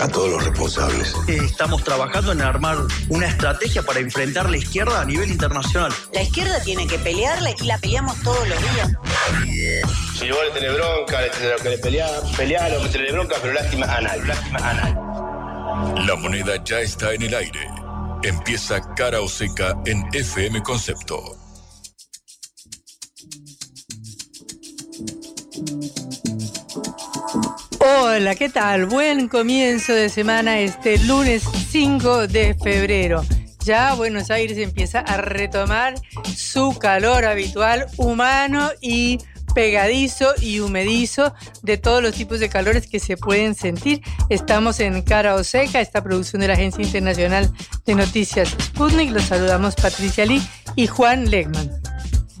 A todos los responsables. Estamos trabajando en armar una estrategia para enfrentar la izquierda a nivel internacional. La izquierda tiene que pelearla y la peleamos todos los días. Si vos le tenés bronca, le tenés que le pelear, pelear o que tenés bronca, pero lástima a nadie, lástima a nadie. La moneda ya está en el aire. Empieza cara o seca en FM Concepto. Hola, ¿qué tal? Buen comienzo de semana este lunes 5 de febrero. Ya Buenos Aires empieza a retomar su calor habitual humano y pegadizo y humedizo de todos los tipos de calores que se pueden sentir. Estamos en Cara o Seca, esta producción de la Agencia Internacional de Noticias Sputnik. Los saludamos Patricia Lee y Juan Legman.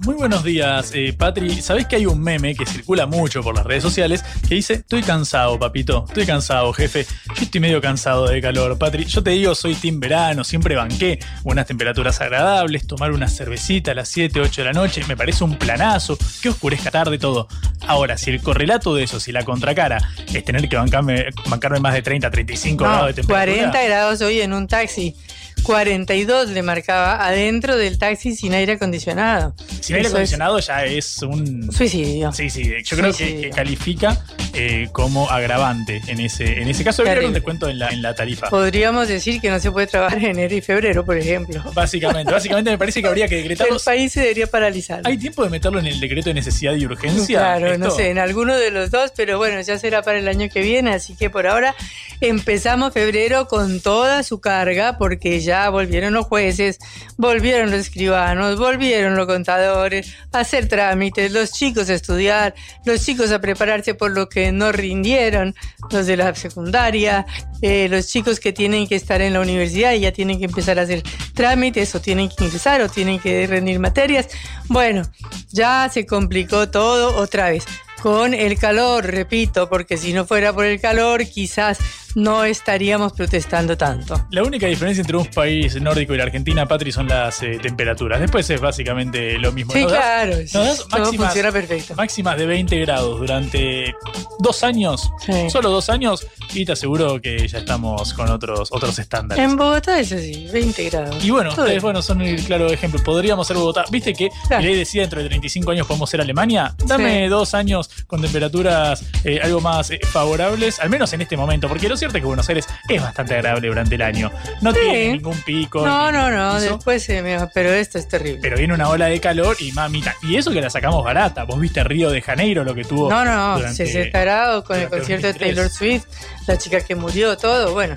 Muy buenos días, eh, Patri. Sabés que hay un meme que circula mucho por las redes sociales que dice: Estoy cansado, papito. Estoy cansado, jefe. Yo estoy medio cansado de calor, Patri. Yo te digo, soy team verano. Siempre banqué unas temperaturas agradables, tomar una cervecita a las 7, 8 de la noche. Me parece un planazo. Que oscurezca tarde todo. Ahora, si el correlato de eso, si la contracara es tener que bancarme, bancarme más de 30, 35 No, grados de temperatura. 40 grados hoy en un taxi. 42 le marcaba adentro del taxi sin aire acondicionado. Sin aire Eso es acondicionado ya es un. Suicidio. Sí, sí, yo creo que, califica eh, como agravante en ese, en ese caso. Debería un descuento en la, en la tarifa. Podríamos decir que no se puede trabajar en enero y febrero, por ejemplo. Básicamente, básicamente me parece que habría que decretarlo. El país se debería paralizar. ¿Hay tiempo de meterlo en el decreto de necesidad y urgencia? Claro, no sé, en alguno de los dos, pero bueno, ya será para el año que viene, así que por ahora empezamos febrero con toda su carga, porque ya volvieron los jueces, volvieron los escribanos, volvieron los contadores a hacer trámites, los chicos a estudiar, los chicos a prepararse por lo que no rindieron, los de la secundaria, eh, los chicos que tienen que estar en la universidad y ya tienen que empezar a hacer trámites o tienen que ingresar o tienen que rendir materias. Bueno, ya se complicó todo otra vez. Con el calor, repito, porque si no fuera por el calor, quizás no estaríamos protestando tanto. La única diferencia entre un país nórdico y la Argentina, Patri, son las eh, temperaturas. Después es básicamente lo mismo. Sí, das- claro, sí, das todo máximas, funciona perfecto. máximas de 20 grados durante dos años, Sí. solo dos años, y te aseguro que ya estamos con otros, otros estándares. En Bogotá es así, 20 grados. Y bueno, ustedes bueno, son el claro ejemplo. Podríamos ser Bogotá. ¿Viste que Claro. ley decía dentro de 35 años podemos ser Alemania? Dame dos años con temperaturas eh, algo más eh, favorables, al menos en este momento, porque lo cierto es que Buenos Aires es bastante agradable durante el año. No Sí. tiene ningún pico. No, no, no, piso, después se me va, pero esto es terrible. Pero viene una ola de calor y mamita. Y eso que la sacamos barata. Vos viste Río de Janeiro lo que tuvo. No, no, durante- 60 grados con el concierto de 2023. Taylor Swift, la chica que murió, todo, bueno.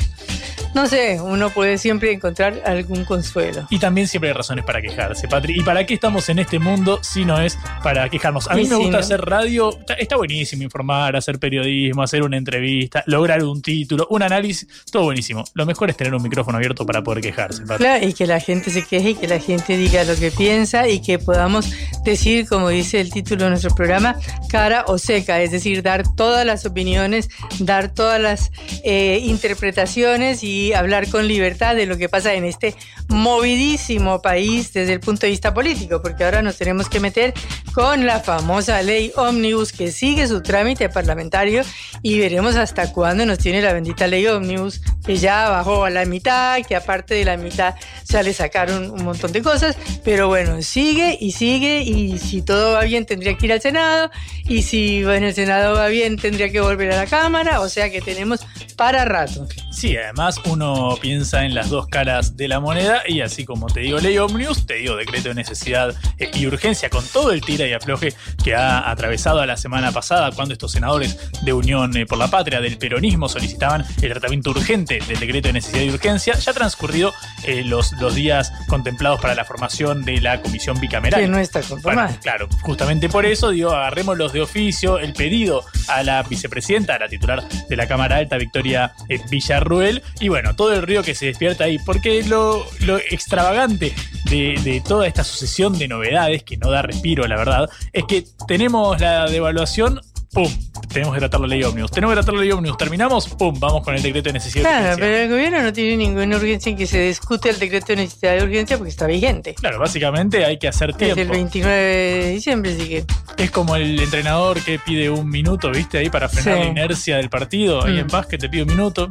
No sé, uno puede siempre encontrar algún consuelo. Y también siempre hay razones para quejarse, Patri. ¿Y para qué estamos en este mundo si no es para quejarnos? A mí Y me gusta ¿no? hacer radio. Está, está buenísimo informar, hacer periodismo, hacer una entrevista, lograr un título, un análisis. Todo buenísimo. Lo mejor es tener un micrófono abierto para poder quejarse, Patri. Claro, y que la gente se queje y que la gente diga lo que piensa y que podamos decir, como dice el título de nuestro programa, cara o seca, es decir, dar todas las opiniones, dar todas las eh, interpretaciones y hablar con libertad de lo que pasa en este movidísimo país desde el punto de vista político, porque ahora nos tenemos que meter con la famosa ley ómnibus que sigue su trámite parlamentario y veremos hasta cuándo nos tiene la bendita ley ómnibus, que ya bajó a la mitad, que aparte de la mitad ya le sacaron un montón de cosas, pero bueno, sigue y sigue y si todo va bien tendría que ir al Senado y si en el Senado va bien tendría que volver a la Cámara, o sea que tenemos para rato. Sí, además uno piensa en las dos caras de la moneda y así como te digo ley Omnibus, te digo decreto de necesidad eh, y urgencia con todo el tira y afloje que ha atravesado a la semana pasada cuando estos senadores de Unión eh, por la Patria del peronismo solicitaban el tratamiento urgente de- del decreto de necesidad y urgencia. Ya transcurrido eh, los, los días contemplados para la formación de la comisión bicameral. Que no está Bueno, claro, justamente por eso, digo, agarremos los de oficio, el pedido a la vicepresidenta, a la titular de la Cámara Alta, Victoria eh, Villarruel, y bueno, todo el río que se despierta ahí, porque lo, lo extravagante de, de toda esta sucesión de novedades, que no da respiro, la verdad, es que tenemos la devaluación. ¡Pum! Tenemos que tratar la ley ómnibus. Tenemos que tratar la ley ómnus. Terminamos, ¡pum! Vamos con el decreto de necesidad de Claro, urgencia. pero el gobierno no tiene ninguna urgencia en que se discute el decreto de necesidad de urgencia porque está vigente. Claro, básicamente hay que hacer tiempo. el 29 de diciembre, así que. Es como el entrenador que pide un minuto, ¿viste? Ahí para frenar Sí. la inercia del partido. Ahí Mm. en básquet te pide un minuto,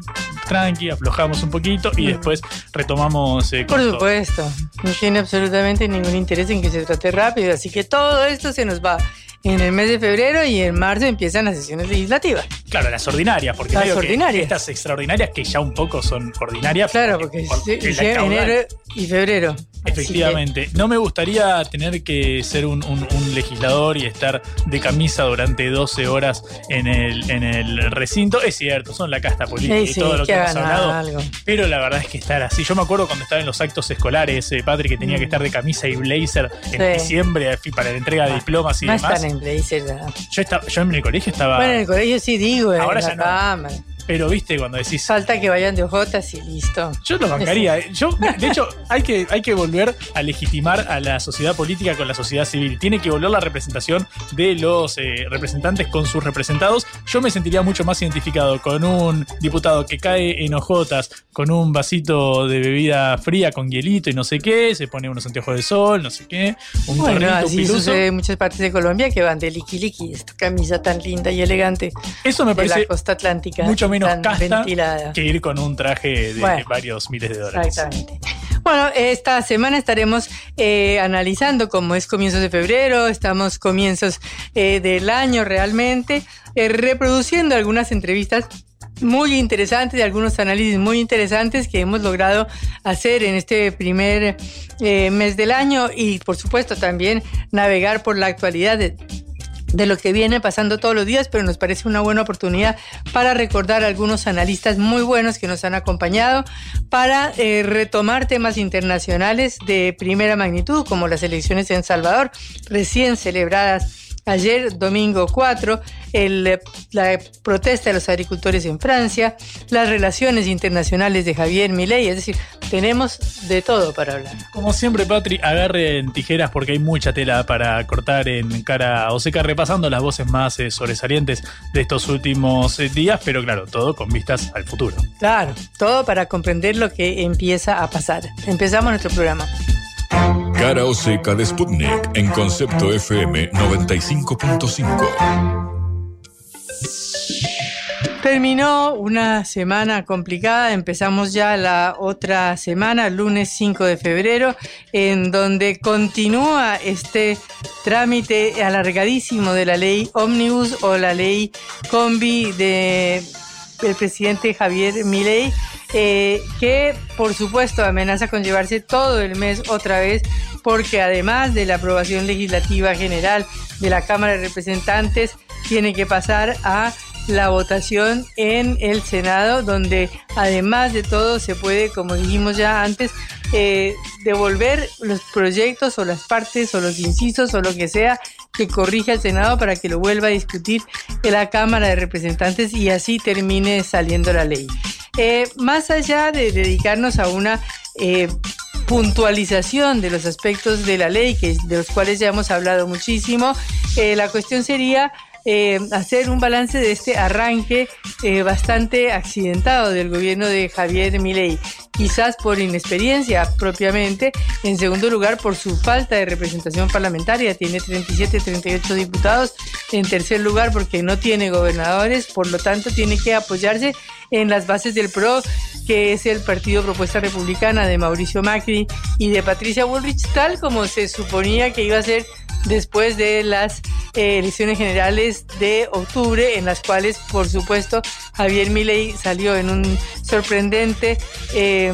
tranqui, aflojamos un poquito y Mm. después retomamos eh, Por todo. supuesto, no tiene absolutamente ningún interés en que se trate rápido, así que todo esto se nos va en el mes de febrero y en marzo empiezan las sesiones legislativas. Claro, las ordinarias, porque Las que ordinarias. estas extraordinarias que ya un poco son ordinarias. Claro, porque por- sí, caudal. enero y febrero. Efectivamente. No me gustaría tener que ser un, un- un legislador y estar de camisa durante 12 horas en el, en el recinto. Es cierto, son la casta política y todo lo que, que hemos hablado. algo. Pero la verdad es que estar así. Yo me acuerdo cuando estaba en los actos escolares, eh, Patrick, que tenía que estar de camisa y blazer en Mm. Diciembre eh, para la entrega de diplomas y No demás. están en blazer. ya. Yo, estaba, yo en el colegio estaba. Bueno, en el colegio sí digo, en la ya no. cámara. Pero viste, cuando decís. Falta que vayan de ojotas y listo. Yo lo bancaría. eh. Yo, de hecho, hay que, hay que volver a legitimar a la sociedad política con la sociedad civil. Tiene que volver la representación de los eh, representantes con sus representados. Yo me sentiría mucho más identificado con un diputado que cae en hojotas con un vasito de bebida fría con hielito y no sé qué, se pone unos anteojos de sol, no sé qué, un Bueno, así piluso. sucede en muchas partes de Colombia que van de liqui liqui, esta camisa tan linda y elegante Eso me de la costa atlántica. mucho menos tan casta ventilada. que ir con un traje de Bueno. varios miles de dólares. Exactamente. Bueno, esta semana estaremos eh, analizando cómo es comienzos de febrero, estamos comienzos eh, del año realmente, eh, reproduciendo algunas entrevistas muy interesantes, algunos análisis muy interesantes que hemos logrado hacer en este primer eh, mes del año y por supuesto también navegar por la actualidad de, de lo que viene pasando todos los días, pero nos parece una buena oportunidad para recordar a algunos analistas muy buenos que nos han acompañado, para eh, retomar temas internacionales de primera magnitud, como las elecciones en Salvador, recién celebradas ayer, domingo 4, el, la protesta de los agricultores en Francia, las relaciones internacionales de Javier Milei, es decir, tenemos de todo para hablar. Como siempre, Patri, agarren tijeras porque hay mucha tela para cortar en cara o seca, repasando las voces más eh, sobresalientes de estos últimos eh, días, pero claro, todo con vistas al futuro. Claro, todo para comprender lo que empieza a pasar. Empezamos nuestro programa. Cara o seca de Sputnik en concepto FM 95.5. Terminó una semana complicada, empezamos ya la otra semana, lunes 5 de febrero, en donde continúa este trámite alargadísimo de la ley Omnibus o la ley Combi de el presidente Javier Milei, eh, que por supuesto amenaza con llevarse todo el mes otra vez, porque además de la aprobación legislativa general de la Cámara de Representantes, tiene que pasar a la votación en el Senado, donde además de todo se puede, como dijimos ya antes, eh, devolver los proyectos o las partes o los incisos o lo que sea que corrige al Senado para que lo vuelva a discutir en la Cámara de Representantes y así termine saliendo la ley. Eh, más allá de dedicarnos a una eh, puntualización de los aspectos de la ley, que, de los cuales ya hemos hablado muchísimo, eh, la cuestión sería eh, hacer un balance de este arranque eh, bastante accidentado del gobierno de Javier Milei, quizás por inexperiencia propiamente, en segundo lugar por su falta de representación parlamentaria, tiene 37, 38 diputados, en tercer lugar porque no tiene gobernadores, por lo tanto tiene que apoyarse en las bases del PRO, que es el Partido Propuesta Republicana de Mauricio Macri y de Patricia Bullrich, tal como se suponía que iba a ser después de las eh, elecciones generales de octubre, en las cuales, por supuesto, Javier Milei salió en un sorprendente eh,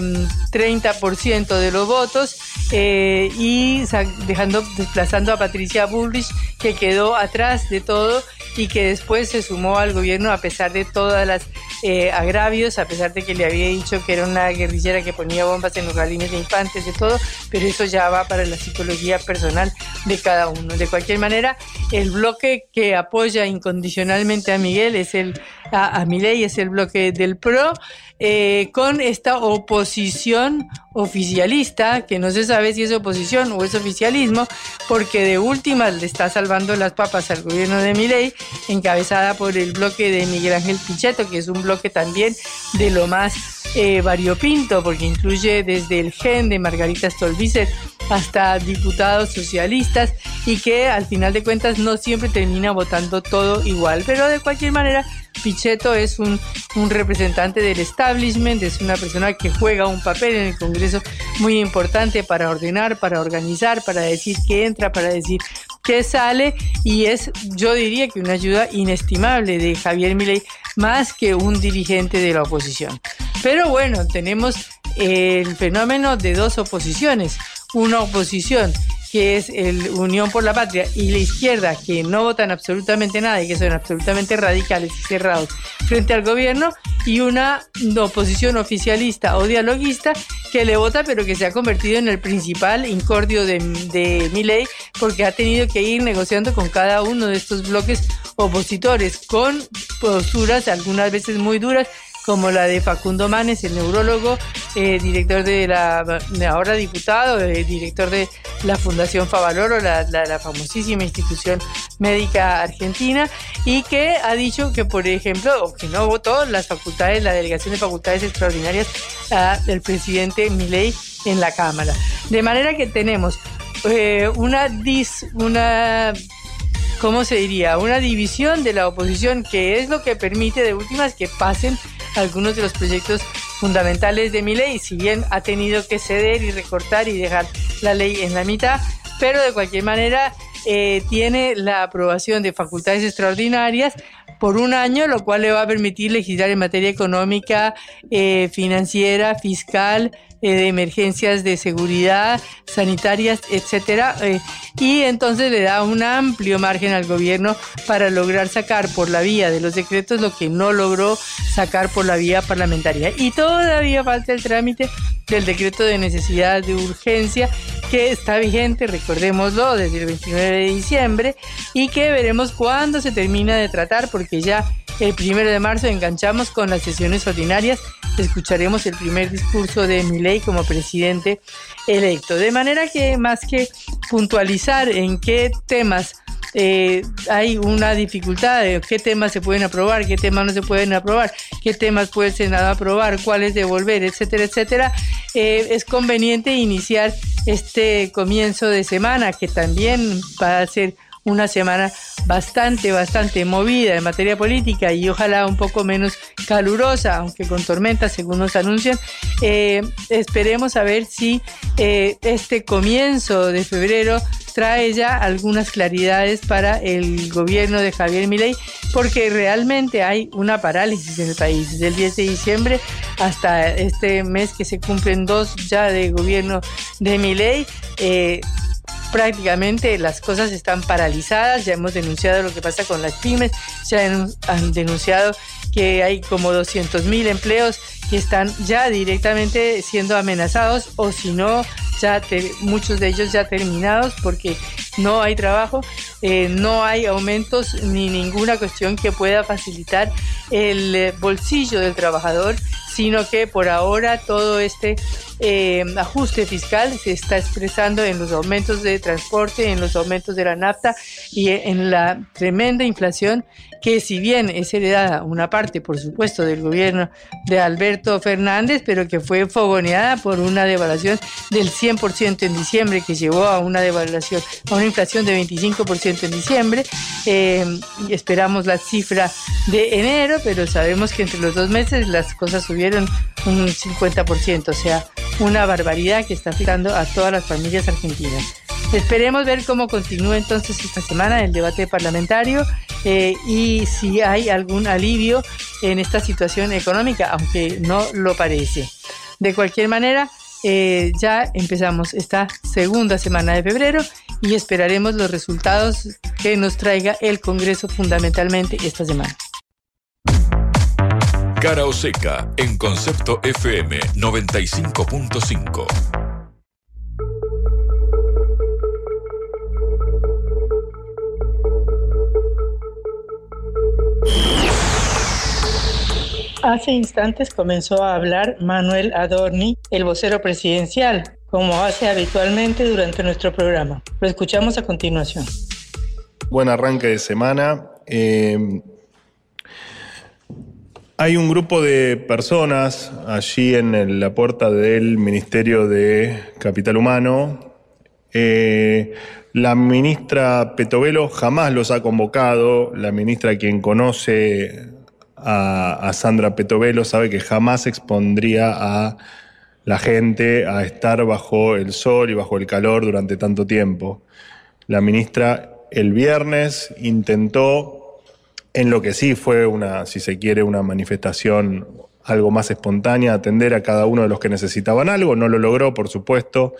30% de los votos eh, y dejando desplazando a Patricia Bullrich, que quedó atrás de todo y que después se sumó al gobierno a pesar de todas las eh, agravios, a pesar de que le había dicho que era una guerrillera que ponía bombas en los jardines de infantes, de todo, pero eso ya va para la psicología personal de cada uno. De cualquier manera, el bloque que apoya incondicionalmente a Miguel es el a, Milei es el bloque del PRO, eh, con esta oposición oficialista, que no se sabe si es oposición o es oficialismo, porque de última le está salvando las papas al gobierno de Milei, encabezada por el bloque de Miguel Ángel Pichetto, que es un bloque también de lo más eh, variopinto, porque incluye desde el gen de Margarita Stolbizer hasta diputados socialistas y que al final de cuentas no siempre termina votando todo igual. Pero de cualquier manera, Pichetto es un, un, representante del establishment, es una persona que juega un papel en el Congreso muy importante para ordenar, para organizar, para decir qué entra, para decir qué sale y es, yo diría que una ayuda inestimable de Javier Milei más que un dirigente de la oposición. Pero bueno, tenemos el fenómeno de dos oposiciones. Una oposición que es el Unión por la Patria, y la izquierda, que no votan absolutamente nada y que son absolutamente radicales y cerrados frente al gobierno, y una oposición oficialista o dialoguista que le vota, pero que se ha convertido en el principal incordio de, de Milei, porque ha tenido que ir negociando con cada uno de estos bloques opositores, con posturas algunas veces muy duras, como la de Facundo Manes, el neurólogo, eh, director de la, ahora diputado, eh, director de la Fundación Favaloro, la, famosísima institución médica argentina, y que ha dicho que, por ejemplo, que no votó las facultades, la delegación de facultades extraordinarias uh, del presidente Milei en la Cámara. De manera que tenemos eh, una dis, una ¿cómo se diría? Una división de la oposición que es lo que permite de últimas que pasen algunos de los proyectos fundamentales de mi ley, si bien ha tenido que ceder y recortar y dejar la ley en la mitad, pero de cualquier manera eh, tiene la aprobación de facultades extraordinarias por un año, lo cual le va a permitir legislar en materia económica, eh, financiera, fiscal, eh, de emergencias de seguridad, sanitarias, etcétera, eh, y entonces le da un amplio margen al gobierno para lograr sacar por la vía de los decretos lo que no logró sacar por la vía parlamentaria. Y todavía falta el trámite del decreto de necesidad de urgencia que está vigente, recordémoslo, desde el 29 de diciembre y que veremos cuándo se termina de tratar porque ya el primero de marzo enganchamos con las sesiones ordinarias. Escucharemos el primer discurso de Milei como presidente electo. De manera que más que puntualizar en qué temas eh, hay una dificultad de qué temas se pueden aprobar, qué temas no se pueden aprobar, qué temas puede el Senado aprobar, cuáles devolver, etcétera, etcétera, eh, es conveniente iniciar este comienzo de semana que también va a ser una semana bastante, bastante movida en materia política y ojalá un poco menos calurosa, aunque con tormentas, según nos anuncian. Eh, esperemos a ver si eh, este comienzo de febrero trae ya algunas claridades para el gobierno de Javier Milei, porque realmente hay una parálisis en el país. Desde el 10 de diciembre hasta este mes que se cumplen dos ya de gobierno de Milei, eh, prácticamente las cosas están paralizadas. Ya hemos denunciado lo que pasa con las pymes, se han, denunciado que hay como 200 mil empleos que están ya directamente siendo amenazados o si no, ya muchos de ellos ya terminados porque no hay trabajo, eh, no hay aumentos ni ninguna cuestión que pueda facilitar el bolsillo del trabajador, sino que por ahora todo este eh, ajuste fiscal se está expresando en los aumentos de transporte, en los aumentos de la nafta y en la tremenda inflación que si bien es heredada una parte, por supuesto, del gobierno de Alberto Fernández, pero que fue fogoneada por una devaluación del 100% en diciembre, que llevó a una devaluación, a una inflación de 25% en diciembre. Eh, esperamos la cifra de enero, pero sabemos que entre los dos meses las cosas subieron un 50%, o sea, una barbaridad que está afectando a todas las familias argentinas. Esperemos ver cómo continúa entonces esta semana el debate parlamentario eh, y si hay algún alivio en esta situación económica, aunque no lo parece. De cualquier manera, eh, ya empezamos esta segunda semana de febrero y esperaremos los resultados que nos traiga el Congreso fundamentalmente esta semana. Cara o seca en Concepto FM 95.5. Hace instantes comenzó a hablar Manuel Adorni, el vocero presidencial, como hace habitualmente durante nuestro programa. Lo escuchamos a continuación. Buen arranque de semana. Eh, hay un grupo de personas allí en la puerta del Ministerio de Capital Humano. Eh, la ministra Petovelo jamás los ha convocado. La ministra, quien conoce a, a Sandra Petovelo, sabe que jamás expondría a la gente a estar bajo el sol y bajo el calor durante tanto tiempo. La ministra el viernes intentó en lo que sí fue una, si se quiere, una manifestación algo más espontánea, atender a cada uno de los que necesitaban algo. No lo logró, por supuesto,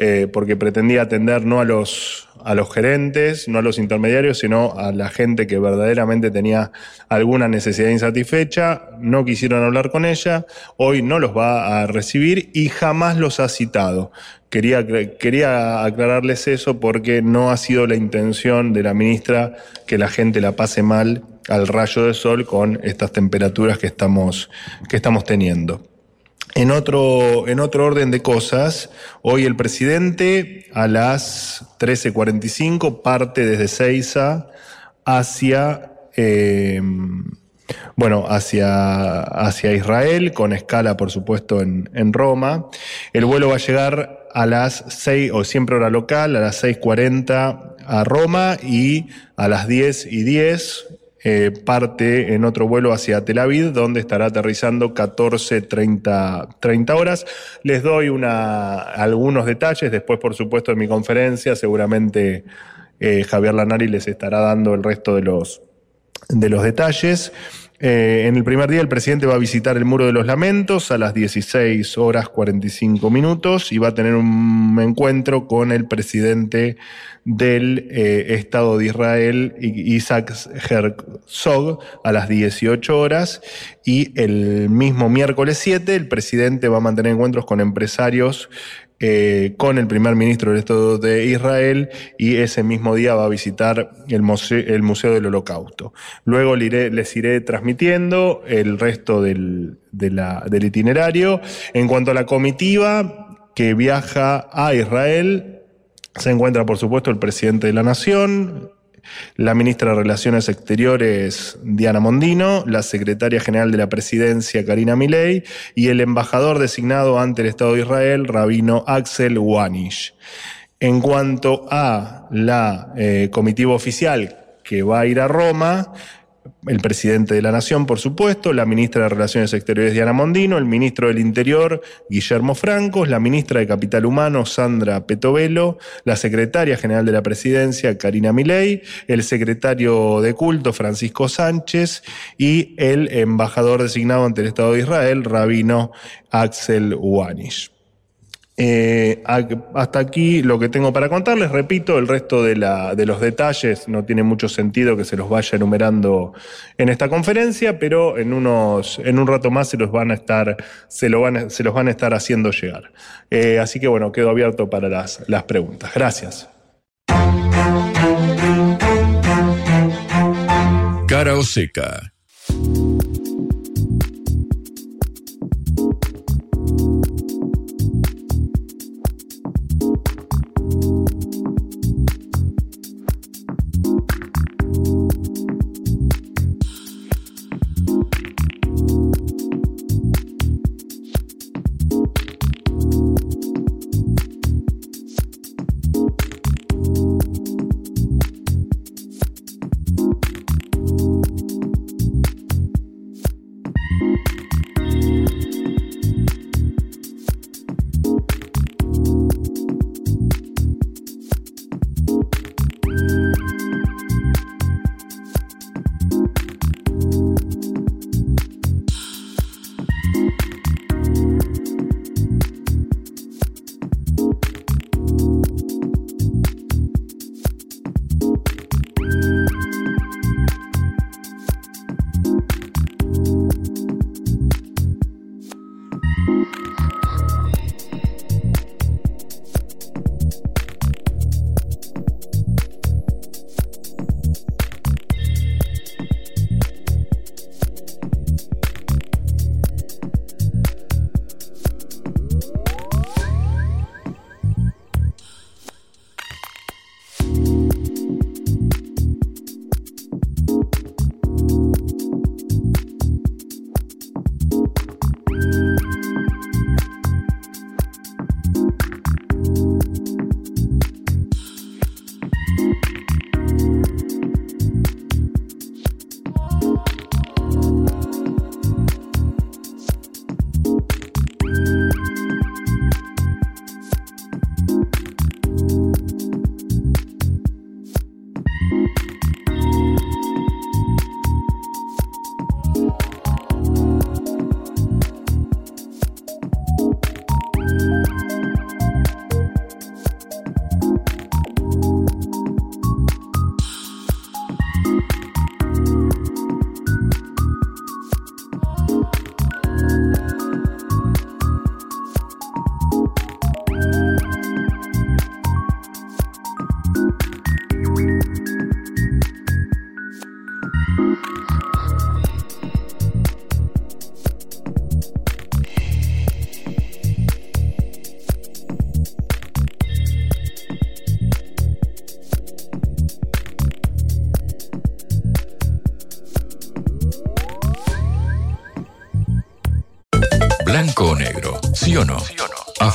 eh, porque pretendía atender no a los, a los gerentes, no a los intermediarios, sino a la gente que verdaderamente tenía alguna necesidad insatisfecha. No quisieron hablar con ella, hoy no los va a recibir y jamás los ha citado. Quería, quería aclararles eso porque no ha sido la intención de la ministra que la gente la pase mal al rayo de sol con estas temperaturas que estamos, que estamos teniendo. En otro, en otro orden de cosas, hoy el presidente a las 13.45 parte desde Ceiza hacia, eh, bueno, hacia, hacia Israel, con escala, por supuesto, en, en Roma. El vuelo va a llegar a las 6, o siempre hora local, a las 6.40 a Roma y a las 10 y 10 eh, parte en otro vuelo hacia Tel Aviv, donde estará aterrizando 14, 30, 30 horas. Les doy una, algunos detalles, después por supuesto en mi conferencia seguramente eh, Javier Lanari les estará dando el resto de los, de los detalles. Eh, en el primer día el presidente va a visitar el Muro de los Lamentos a las 16 horas 45 minutos y va a tener un encuentro con el presidente del eh, Estado de Israel, Isaac Herzog, a las 18 horas. Y el mismo miércoles 7 el presidente va a mantener encuentros con empresarios eh, con el primer ministro del Estado de Israel y ese mismo día va a visitar el Museo, el museo del Holocausto. Luego les iré transmitiendo el resto del itinerario. En cuanto a la comitiva que viaja a Israel, se encuentra por supuesto el presidente de la Nación, la ministra de Relaciones Exteriores, Diana Mondino, la secretaria general de la presidencia, Karina Milei, y el embajador designado ante el Estado de Israel, Rabino Axel Wanish. En cuanto a la eh, comitiva oficial que va a ir a Roma, el presidente de la Nación, por supuesto, la ministra de Relaciones Exteriores, Diana Mondino, el ministro del Interior, Guillermo Francos, la ministra de Capital Humano, Sandra Petovelo, la secretaria general de la Presidencia, Karina Milei, el secretario de Culto, Francisco Sánchez, y el embajador designado ante el Estado de Israel, Rabino Axel Wanish. Eh, hasta aquí lo que tengo para contarles. Repito, el resto de, los detalles no tiene mucho sentido que se los vaya enumerando en esta conferencia, pero en un rato más se los van a estar, se, lo van, se los van a estar haciendo llegar. Eh, así que bueno, quedo abierto para las, las preguntas. Gracias. Cara o seca.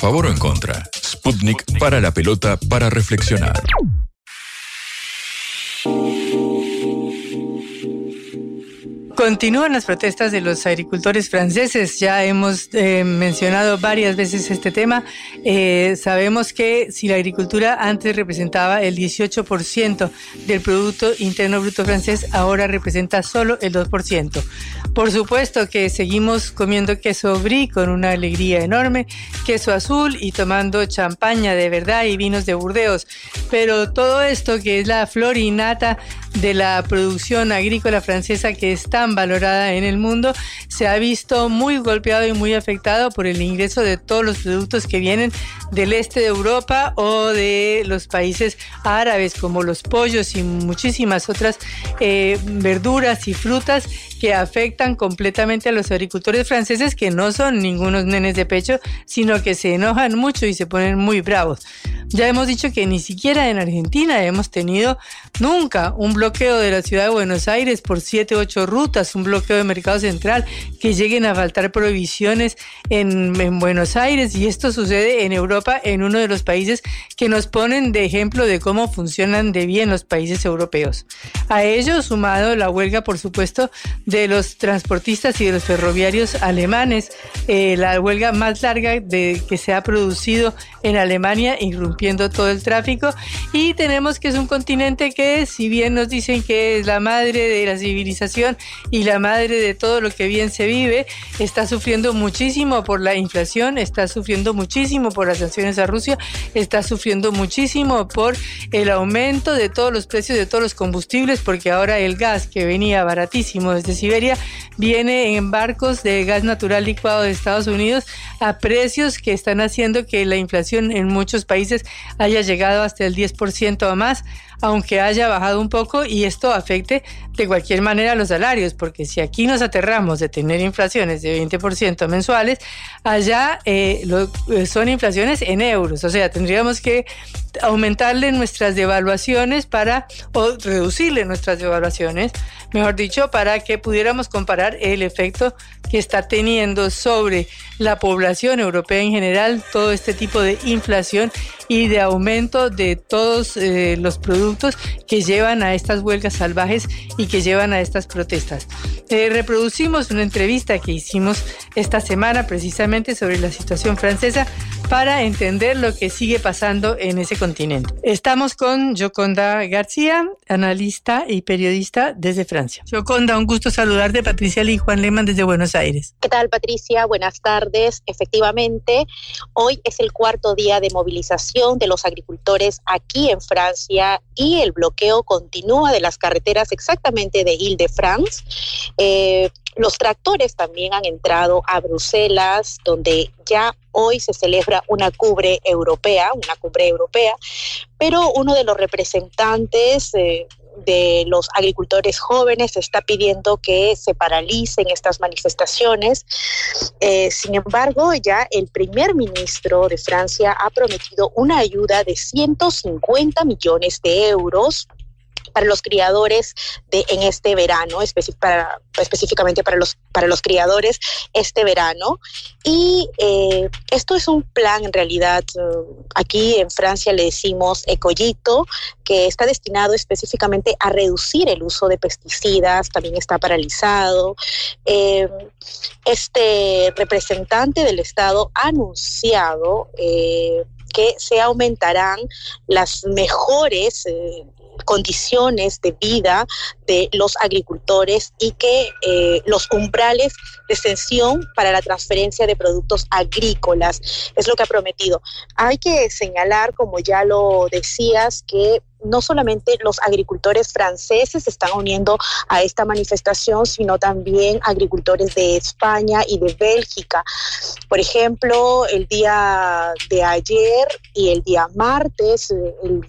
Favor o en contra? Sputnik para la pelota para reflexionar. Continúan las protestas de los agricultores franceses. Ya hemos eh, mencionado varias veces este tema. Eh, sabemos que si la agricultura antes representaba el 18% del Producto Interno Bruto francés, ahora representa solo el 2%. Por supuesto que seguimos comiendo queso brie con una alegría enorme, queso azul y tomando champaña de verdad y vinos de Burdeos. Pero todo esto que es la flor innata de la producción agrícola francesa que es tan valorada en el mundo, se ha visto muy golpeado y muy afectado por el ingreso de todos los productos que vienen del este de Europa o de los países árabes como los pollos y muchísimas otras eh, verduras y frutas que afectan completamente a los agricultores franceses que no son ningunos nenes de pecho, sino que se enojan mucho y se ponen muy bravos. Ya hemos dicho que ni siquiera en Argentina hemos tenido nunca un bloqueo de la ciudad de Buenos Aires por siete, ocho rutas, un bloqueo de mercado central, que lleguen a faltar prohibiciones en, en Buenos Aires y esto sucede en Europa, en uno de los países que nos ponen de ejemplo de cómo funcionan de bien los países europeos. A ello sumado la huelga, por supuesto, de los transportistas y de los ferroviarios alemanes, eh, la huelga más larga de, que se ha producido en Alemania, irrumpiendo todo el tráfico. Y tenemos que es un continente que, si bien nos dicen que es la madre de la civilización y la madre de todo lo que bien se vive, está sufriendo muchísimo por la inflación, está sufriendo muchísimo por las sanciones a Rusia, está sufriendo muchísimo por el aumento de todos los precios de todos los combustibles, porque ahora el gas que venía baratísimo desde Siberia viene en barcos de gas natural licuado de Estados Unidos a precios que están haciendo que la inflación en muchos países haya llegado hasta el 10% o más aunque haya bajado un poco y esto afecte de cualquier manera los salarios, porque si aquí nos aterramos de tener inflaciones de 20% mensuales, allá eh, eh, son inflaciones en euros, o sea, tendríamos que aumentarle nuestras devaluaciones para, o reducirle nuestras devaluaciones, mejor dicho, para que pudiéramos comparar el efecto que está teniendo sobre la población europea en general todo este tipo de inflación y de aumento de todos eh, los productos que llevan a estas huelgas salvajes y que llevan a estas protestas. Eh, reproducimos una entrevista que hicimos esta semana precisamente sobre la situación francesa para entender lo que sigue pasando en ese continente. Estamos con Joconda García, analista y periodista desde Francia. Joconda, un gusto saludarte. Patricia Lee y Juan Lehmann desde Buenos Aires. ¿Qué tal, Patricia? Buenas tardes. Efectivamente, hoy es el cuarto día de movilización de los agricultores aquí en Francia y el bloqueo continúa de las carreteras exactamente de Ile-de-France. Eh, los tractores también han entrado a Bruselas, donde ya hoy se celebra una cubre europea, una cumbre europea, pero uno de los representantes eh, de los agricultores jóvenes está pidiendo que se paralicen estas manifestaciones. Eh, sin embargo, ya el primer ministro de Francia ha prometido una ayuda de 150 millones de euros para los criadores de, en este verano, específicamente para los, para los criadores este verano. Y eh, esto es un plan, en realidad, eh, aquí en Francia le decimos ecollito, que está destinado específicamente a reducir el uso de pesticidas, también está paralizado. Eh, este representante del Estado ha anunciado que se aumentarán las mejores condiciones de vida de los agricultores y que eh, los umbrales de extensión para la transferencia de productos agrícolas es lo que ha prometido. Hay que señalar, como ya lo decías, que no solamente los agricultores franceses se están uniendo a esta manifestación, sino también agricultores de España y de Bélgica. Por ejemplo, el día de ayer y el día martes, el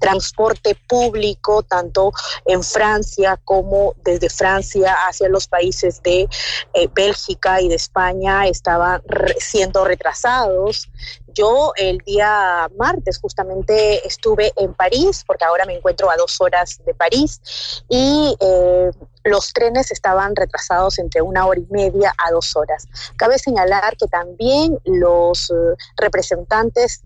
transporte público, tanto en Francia como desde Francia hacia los países de eh, Bélgica y de España, estaban siendo retrasados. Yo el día martes justamente estuve en París, porque ahora me encuentro a dos horas de París, y eh, los trenes estaban retrasados entre una hora y media a dos horas. Cabe señalar que también los eh, representantes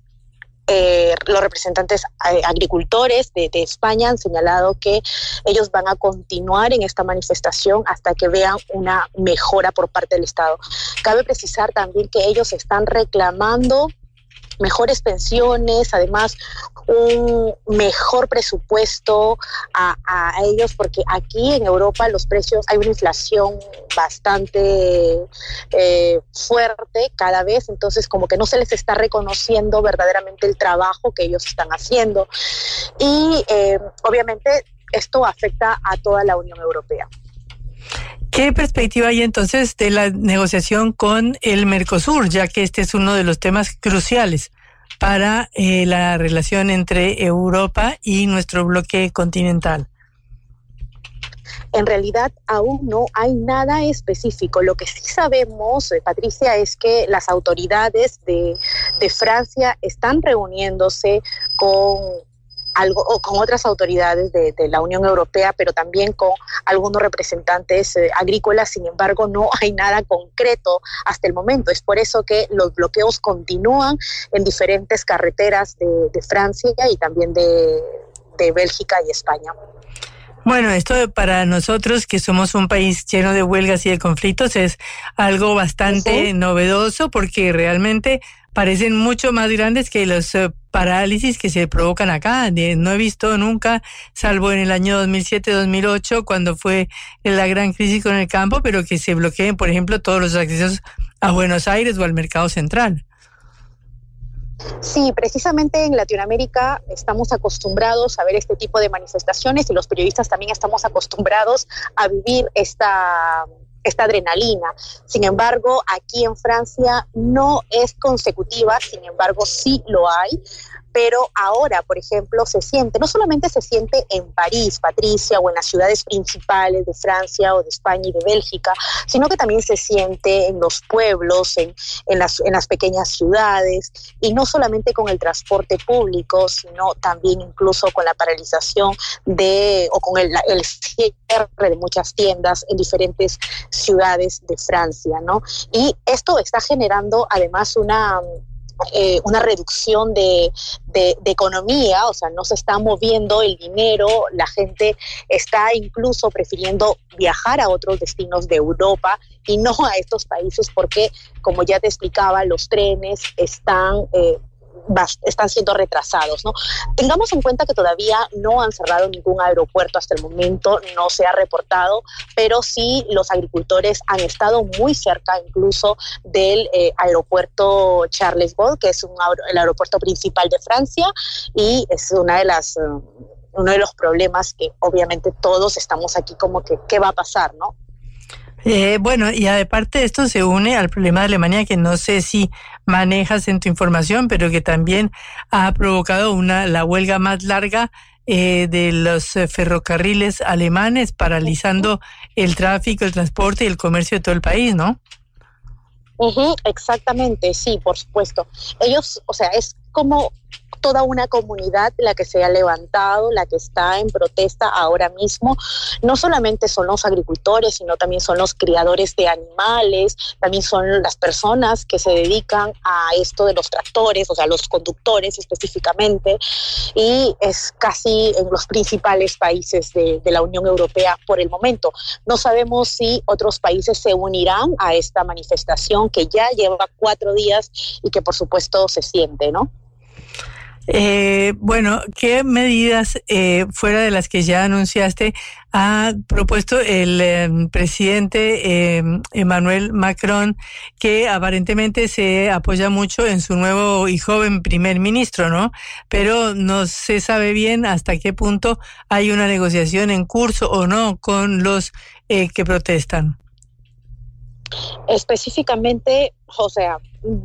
eh, los representantes eh, agricultores de, España han señalado que ellos van a continuar en esta manifestación hasta que vean una mejora por parte del Estado. Cabe precisar también que ellos están reclamando mejores pensiones, además un mejor presupuesto a, ellos, porque aquí en Europa los precios, hay una inflación bastante eh, fuerte cada vez, entonces como que no se les está reconociendo verdaderamente el trabajo que ellos están haciendo. Y eh, obviamente esto afecta a toda la Unión Europea. ¿Qué perspectiva hay entonces de la negociación con el Mercosur, ya que este es uno de los temas cruciales para eh, la relación entre Europa y nuestro bloque continental? En realidad aún no hay nada específico. Lo que sí sabemos, eh, Patricia, es que las autoridades de, de Francia están reuniéndose con algo, o con otras autoridades de, la Unión Europea, pero también con algunos representantes eh, agrícolas. Sin embargo, no hay nada concreto hasta el momento. Es por eso que los bloqueos continúan en diferentes carreteras de, Francia y también de, de Bélgica y España. Bueno, esto para nosotros que somos un país lleno de huelgas y de conflictos es algo bastante novedoso porque realmente parecen mucho más grandes que los eh, parálisis que se provocan acá. No he visto nunca, salvo en el año 2007-2008, cuando fue la gran crisis con el campo, pero que se bloqueen, por ejemplo, todos los accesos a Buenos Aires o al mercado central. Sí, precisamente en Latinoamérica estamos acostumbrados a ver este tipo de manifestaciones y los periodistas también estamos acostumbrados a vivir esta esta adrenalina. Sin embargo, aquí en Francia no es consecutiva, sin embargo sí lo hay pero ahora, por ejemplo, se siente, no solamente se siente en París, Patricia, o en las ciudades principales de Francia o de España y de Bélgica, sino que también se siente en los pueblos, en, las, en las pequeñas ciudades, y no solamente con el transporte público, sino también incluso con la paralización de, o con el, el cierre de muchas tiendas en diferentes ciudades de Francia, ¿no? Y esto está generando además una eh, una reducción de, de, economía, o sea, no se está moviendo el dinero, la gente está incluso prefiriendo viajar a otros destinos de Europa y no a estos países porque, como ya te explicaba, los trenes están... Eh, están siendo retrasados. ¿no? Tengamos en cuenta que todavía no han cerrado ningún aeropuerto hasta el momento, no se ha reportado, pero sí los agricultores han estado muy cerca incluso del eh, aeropuerto Charles Gaulle, que es el aeropuerto principal de Francia y es una de las... Eh, uno de los problemas que obviamente todos estamos aquí como que qué va a pasar, ¿no? Eh, bueno, y aparte esto se une al problema de Alemania que no sé si manejas en tu información, pero que también ha provocado una la huelga más larga eh, de los eh, ferrocarriles alemanes, paralizando el tráfico, el transporte y el comercio de todo el país, ¿no? exactamente, sí, por supuesto. Ellos, o sea, es como toda una comunidad la que se ha levantado, la que está en protesta ahora mismo. No solamente son los agricultores, sino también son los criadores de animales, también son las personas que se dedican a esto de los tractores, o sea, los conductores específicamente, y es casi en los principales países de, la Unión Europea por el momento. No sabemos si otros países se unirán a esta manifestación que ya lleva cuatro días y que por supuesto se siente, ¿no? Eh, bueno, ¿qué medidas eh, fuera de las que ya anunciaste ha propuesto el em, presidente em, Emmanuel Macron, que aparentemente se apoya mucho en su nuevo y joven primer ministro, ¿no? Pero no se sabe bien hasta qué punto hay una negociación en curso o no con los eh, que protestan. Específicamente, o sea,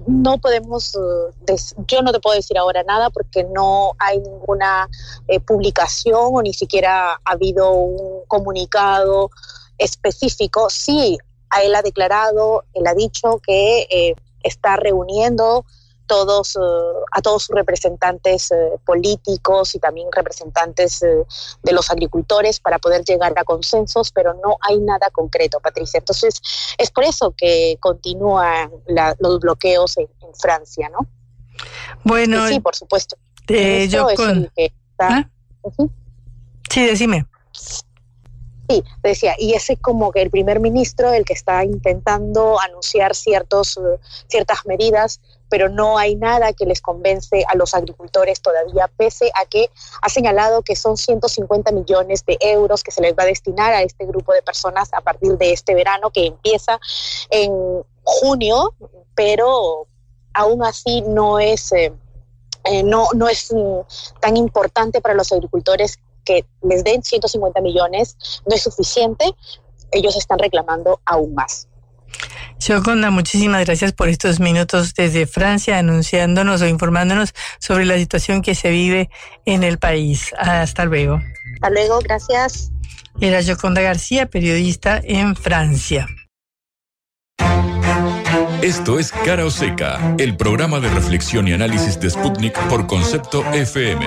no podemos, eh, yo no te puedo decir ahora nada porque no hay ninguna eh, publicación o ni siquiera ha habido un comunicado específico. Sí, él ha declarado, él ha dicho que eh, está reuniendo todos, eh, a todos sus representantes eh, políticos y también representantes eh, de los agricultores para poder llegar a consensos, pero no hay nada concreto, Patricia. Entonces, es por eso que continúan los bloqueos en, Francia, ¿no? Bueno, sí, por supuesto. yo con... ¿Ah? Sí, decime. Sí, decía, y ese es como que el primer ministro el que está intentando anunciar ciertos, ciertas medidas pero no hay nada que les convence a los agricultores todavía, pese a que ha señalado que son 150 millones de euros que se les va a destinar a este grupo de personas a partir de este verano que empieza en junio, pero aún así no es, eh, eh, no, no es mm, tan importante para los agricultores que les den 150 millones, no es suficiente, ellos están reclamando aún más. Joconda, muchísimas gracias por estos minutos desde Francia anunciándonos o informándonos sobre la situación que se vive en el país. Hasta luego. Hasta luego, gracias. Era Joconda García, periodista en Francia. Esto es Cara o Seca, el programa de reflexión y análisis de Sputnik por concepto FM.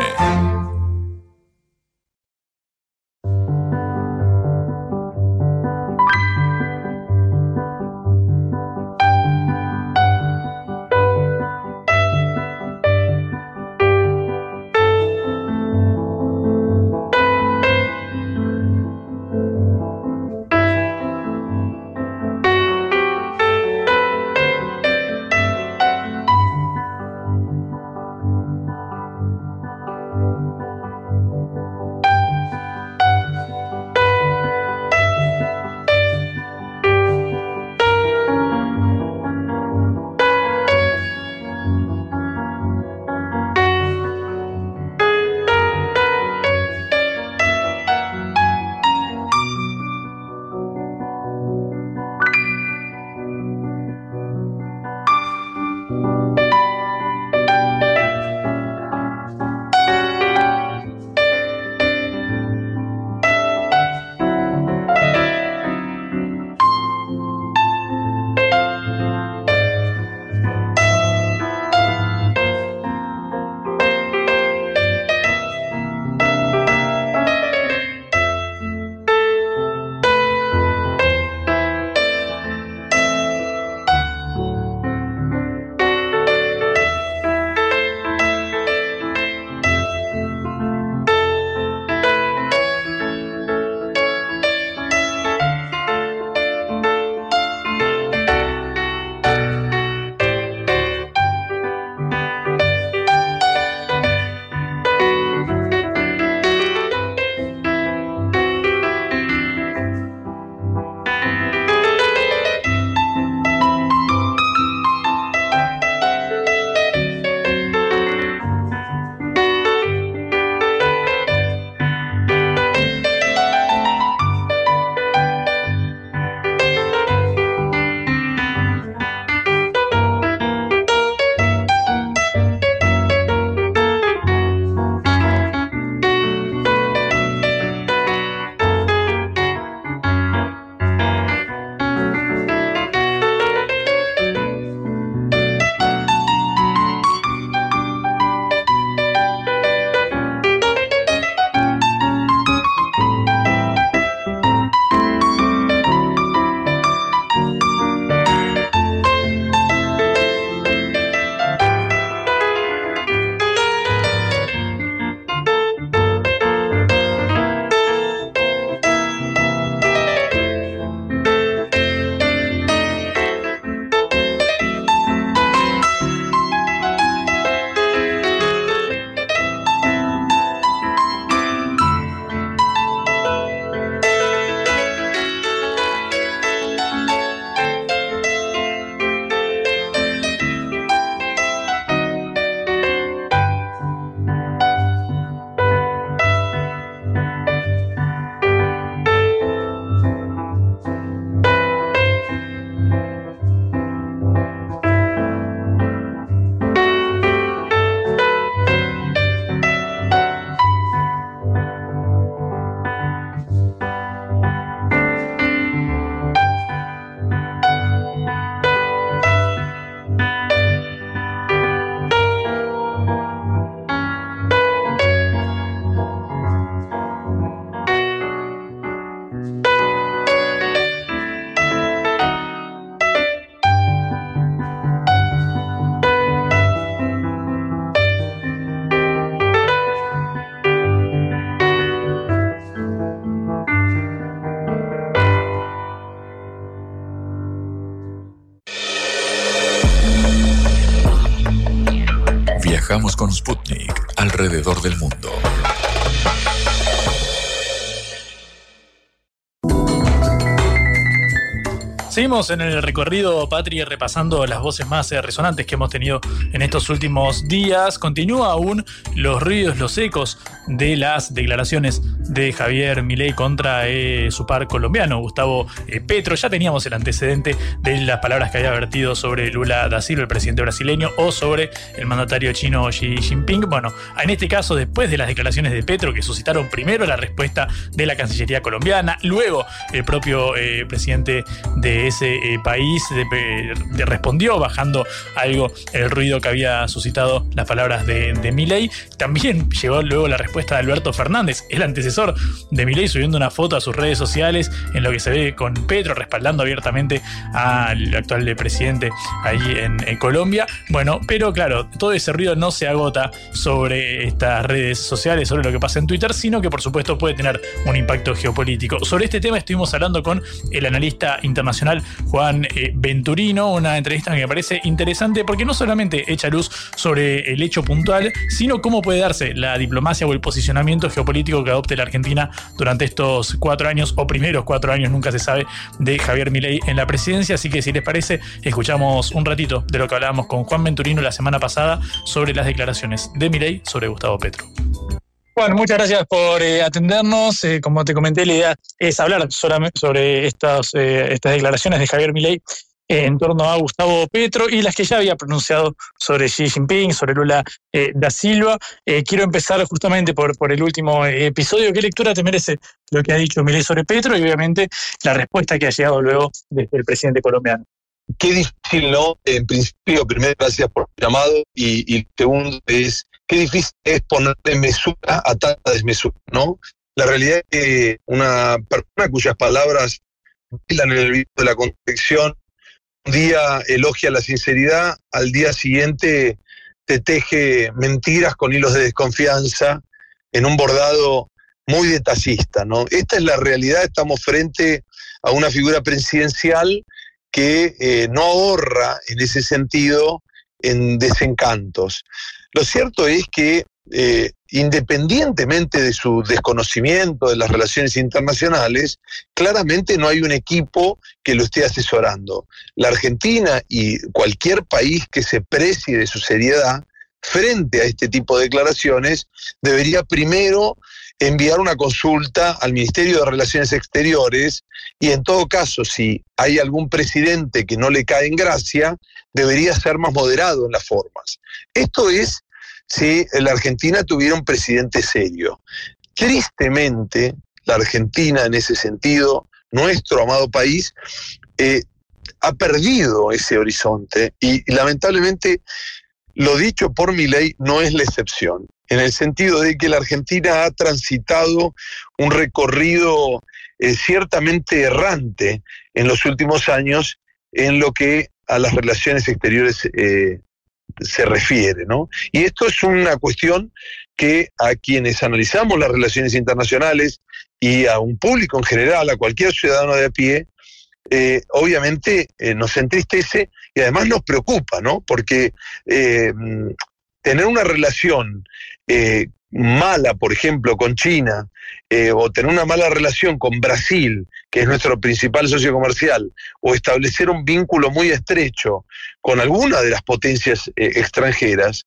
En el recorrido, Patri, repasando las voces más eh, resonantes que hemos tenido en estos últimos días. Continúa aún los ruidos, los ecos de las declaraciones de Javier Milei contra eh, su par colombiano, Gustavo eh, Petro. Ya teníamos el antecedente de las palabras que había vertido sobre Lula da Silva, el presidente brasileño, o sobre el mandatario chino Xi Jinping. Bueno, en este caso, después de las declaraciones de Petro, que suscitaron primero la respuesta de la Cancillería colombiana, luego el propio presidente de ese eh, país de, respondió bajando algo el ruido que había suscitado las palabras de, de Milei. También llegó luego la respuesta de Alberto Fernández, el antecesor de Milei, subiendo una foto a sus redes sociales en lo que se ve con Petro respaldando abiertamente al actual presidente allí en, Colombia. Bueno, pero claro, todo ese ruido no se agota sobre estas redes sociales, sobre lo que pasa en Twitter, sino que por supuesto puede tener un impacto geopolítico. Sobre este tema estuvimos hablando con el analista internacional Juan eh, Venturino, una entrevista que me parece interesante porque no solamente echa luz sobre el hecho puntual, sino cómo puede darse la diplomacia o el posicionamiento geopolítico que adopte la durante estos cuatro años o primeros cuatro años, nunca se sabe, de Javier Milei en la presidencia. Así que si les parece, escuchamos un ratito de lo que hablábamos con Juan Venturino la semana pasada sobre las declaraciones de Milei sobre Gustavo Petro. Bueno, muchas gracias por eh, atendernos. Eh, como te comenté, la idea es hablar sobre estas, eh, estas declaraciones de Javier Milei en torno a Gustavo Petro y las que ya había pronunciado sobre Xi Jinping, sobre Lula da Silva. quiero empezar justamente por, por el último episodio. ¿Qué lectura te merece lo que ha dicho Milei sobre Petro y obviamente la respuesta que ha llegado luego desde el presidente colombiano? Qué difícil, ¿no? En principio, primero, gracias por el llamado y, y segundo es qué difícil es ponerle mesura a tanta desmesura, ¿no? La realidad es que una persona cuyas palabras en el video de la contradicción, un día elogia la sinceridad, al día siguiente te teje mentiras con hilos de desconfianza en un bordado muy detallista, ¿no? Esta es la realidad, estamos frente a una figura presidencial que eh, no ahorra en ese sentido en desencantos. Lo cierto es que eh, independientemente de su desconocimiento de las relaciones internacionales, claramente no hay un equipo que lo esté asesorando. La Argentina y cualquier país que se precie de su seriedad frente a este tipo de declaraciones debería primero enviar una consulta al Ministerio de Relaciones Exteriores y en todo caso, si hay algún presidente que no le cae en gracia, debería ser más moderado en las formas. Esto es si la Argentina tuviera un presidente serio. Tristemente, la Argentina en ese sentido, nuestro amado país, eh, ha perdido ese horizonte y, lamentablemente lo dicho por mi ley no es la excepción, en el sentido de que la Argentina ha transitado un recorrido eh, ciertamente errante en los últimos años en lo que a las relaciones exteriores eh, se refiere, ¿no? Y esto es una cuestión que a quienes analizamos las relaciones internacionales y a un público en general, a cualquier ciudadano de a pie, eh, obviamente eh, nos entristece y además nos preocupa, ¿no? Porque eh, tener una relación mala, por ejemplo, con China, o tener una mala relación con Brasil, que es nuestro principal socio comercial, o establecer un vínculo muy estrecho con alguna de las potencias extranjeras,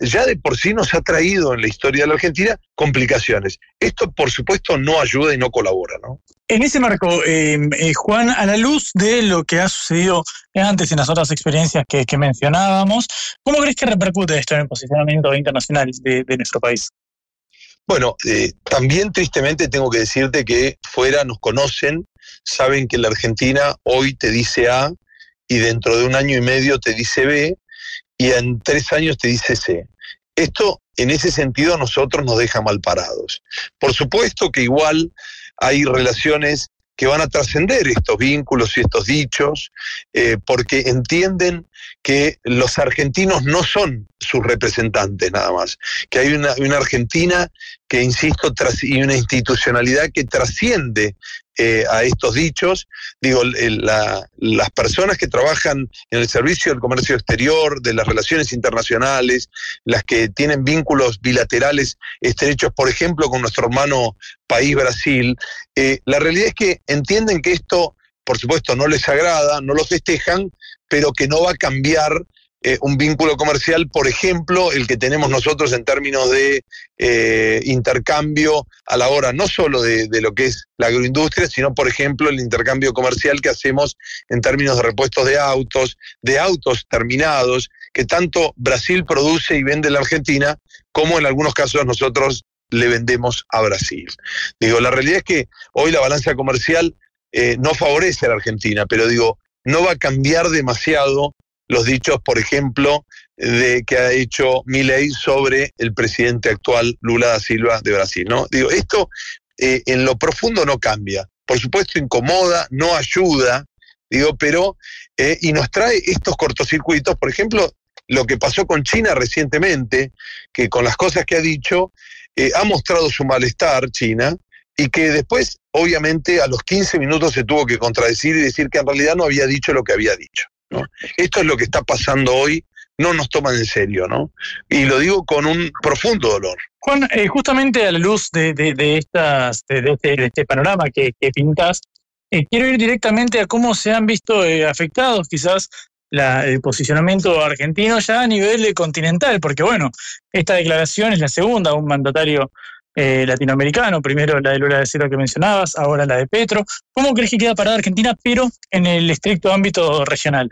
ya de por sí nos ha traído en la historia de la Argentina complicaciones. Esto, por supuesto, no ayuda y no colabora, ¿no? En ese marco, eh, Juan, a la luz de lo que ha sucedido antes en las otras experiencias que, mencionábamos, ¿cómo crees que repercute esto en el posicionamiento internacional de, nuestro país? Bueno, eh, también tristemente tengo que decirte que fuera nos conocen, saben que la Argentina hoy te dice A y dentro de un año y medio te dice B y en tres años te dice C. Esto, en ese sentido, a nosotros nos deja mal parados. Por supuesto que igual hay relaciones que van a trascender estos vínculos y estos dichos, eh, porque entienden que los argentinos no son sus representantes nada más, que hay una, Argentina que insisto, y una institucionalidad que trasciende eh, a estos dichos. Digo, las personas que trabajan en el servicio del comercio exterior, de las relaciones internacionales, las que tienen vínculos bilaterales estrechos, por ejemplo, con nuestro hermano país Brasil, eh, la realidad es que entienden que esto, por supuesto, no les agrada, no lo festejan, pero que no va a cambiar eh, un vínculo comercial, por ejemplo, el que tenemos nosotros en términos de eh, intercambio a la hora no solo de, lo que es la agroindustria, sino, por ejemplo, el intercambio comercial que hacemos en términos de repuestos de autos, de autos terminados, que tanto Brasil produce y vende en la Argentina, como en algunos casos nosotros le vendemos a Brasil. Digo, la realidad es que hoy la balanza comercial eh, no favorece a la Argentina, pero digo, no va a cambiar demasiado los dichos, por ejemplo, de que ha hecho Milei sobre el presidente actual Lula da Silva de Brasil. ¿no? Digo, esto eh, en lo profundo no cambia. Por supuesto, incomoda, no ayuda, digo, pero, eh, y nos trae estos cortocircuitos, por ejemplo, lo que pasó con China recientemente, que con las cosas que ha dicho, eh, ha mostrado su malestar China, y que después, obviamente, a los 15 minutos se tuvo que contradecir y decir que en realidad no había dicho lo que había dicho. Esto es lo que está pasando hoy, no nos toman en serio, ¿no? Y lo digo con un profundo dolor. Juan, eh, justamente a la luz de, estas, este, de, este, panorama que, que pintas, eh, quiero ir directamente a cómo se han visto eh, afectados quizás el posicionamiento argentino ya a nivel continental, porque bueno, esta declaración es la segunda, un mandatario latinoamericano, primero la de Lula de Ciro que mencionabas, ahora la de Petro. ¿Cómo crees que queda parada Argentina, pero en el estricto ámbito regional?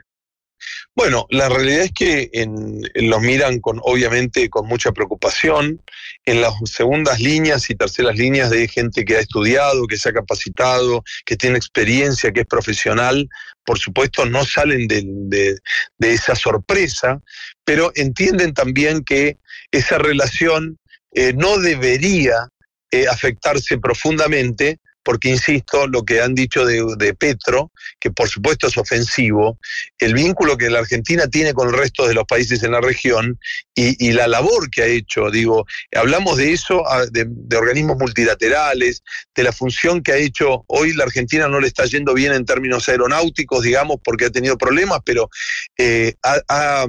Bueno, la realidad es que en, los miran con, obviamente, con mucha preocupación. En las segundas líneas y terceras líneas de gente que ha estudiado, que se ha capacitado, que tiene experiencia, que es profesional, por supuesto, no salen de, esa sorpresa, pero entienden también que esa relación eh, no debería eh, afectarse profundamente porque insisto, lo que han dicho de, Petro, que por supuesto es ofensivo, el vínculo que la Argentina tiene con el resto de los países en la región y, la labor que ha hecho, digo, hablamos de eso, ah, de, organismos multilaterales, de la función que ha hecho, hoy la Argentina no le está yendo bien en términos aeronáuticos, digamos, porque ha tenido problemas, pero eh, ha,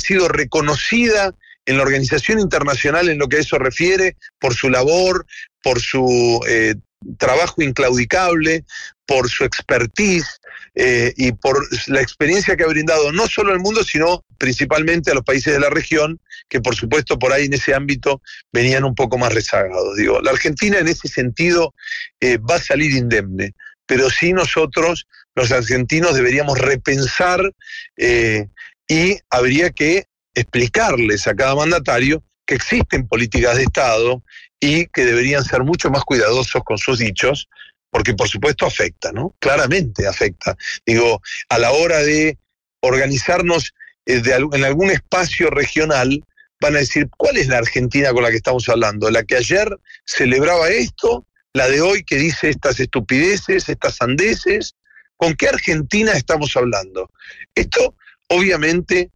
sido reconocida en la organización internacional en lo que eso refiere, por su labor, por su eh, trabajo inclaudicable, por su expertise eh, y por la experiencia que ha brindado no solo al mundo, sino principalmente a los países de la región, que por supuesto por ahí en ese ámbito venían un poco más rezagados. Digo, la Argentina en ese sentido eh, va a salir indemne, pero sí nosotros, los argentinos, deberíamos repensar y habría que explicarles a cada mandatario que existen políticas de Estado y que deberían ser mucho más cuidadosos con sus dichos, porque por supuesto afecta, ¿no? Claramente afecta. Digo, a la hora de organizarnos eh, en algún espacio regional, van a decir, ¿cuál es la Argentina con la que estamos hablando? ¿La que ayer celebraba esto? ¿La de hoy que dice estas estupideces, estas sandeces? ¿Con qué Argentina estamos hablando? Esto, obviamente,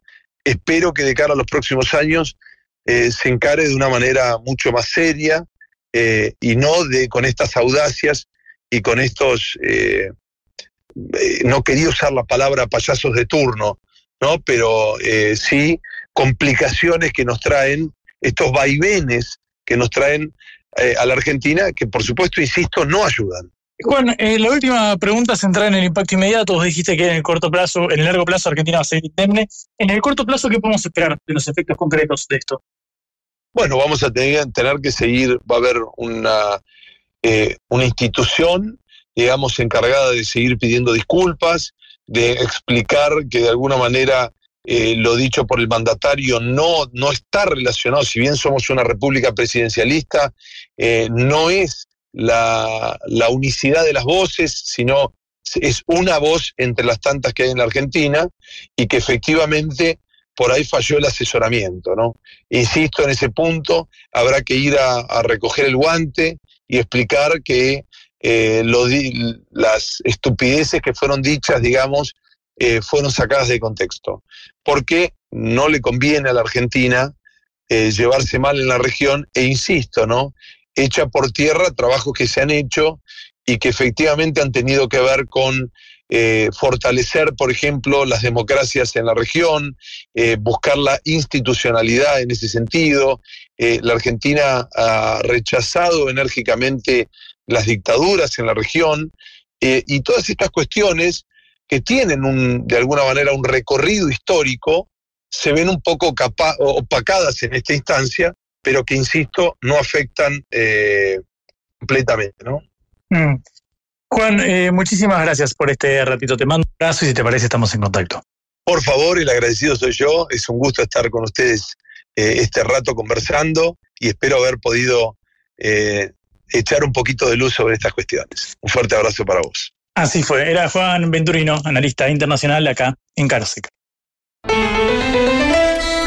espero que de cara a los próximos años eh, se encare de una manera mucho más seria eh, y no de, con estas audacias y con estos, eh, no quería usar la palabra payasos de turno, ¿no? pero sí complicaciones que nos traen, estos vaivenes que nos traen a la Argentina, que por supuesto, insisto, no ayudan. Juan, la última pregunta centrada en el impacto inmediato. Vos dijiste que en el corto plazo, en el largo plazo, Argentina va a ser indemne. En el corto plazo, ¿qué podemos esperar de los efectos concretos de esto? Bueno, vamos a tener, tener que seguir, va a haber una, eh, una institución, digamos, encargada de seguir pidiendo disculpas, de explicar que de alguna manera eh, lo dicho por el mandatario no, no está relacionado, si bien somos una república presidencialista, eh, no es la, unicidad de las voces, sino es una voz entre las tantas que hay en la Argentina y que efectivamente por ahí falló el asesoramiento, ¿no? Insisto en ese punto, habrá que ir a, recoger el guante y explicar que eh, las estupideces que fueron dichas, digamos, eh, fueron sacadas de contexto, porque no le conviene a la Argentina eh, llevarse mal en la región, e insisto, ¿no? Echa por tierra trabajos que se han hecho y que efectivamente han tenido que ver con eh, fortalecer, por ejemplo, las democracias en la región, eh, buscar la institucionalidad en ese sentido. Eh, la Argentina ha rechazado enérgicamente las dictaduras en la región y todas estas cuestiones que tienen un, de alguna manera un recorrido histórico se ven un poco opacadas en esta instancia, pero que, insisto, no afectan completamente, ¿no? Mm. Juan, eh, muchísimas gracias por este ratito. Te mando un abrazo y si te parece estamos en contacto. Por favor, el agradecido soy yo. Es un gusto estar con ustedes eh, este rato conversando y espero haber podido eh, echar un poquito de luz sobre estas cuestiones. Un fuerte abrazo para vos. Así fue. Era Juan Venturino, analista internacional acá en Cárcel.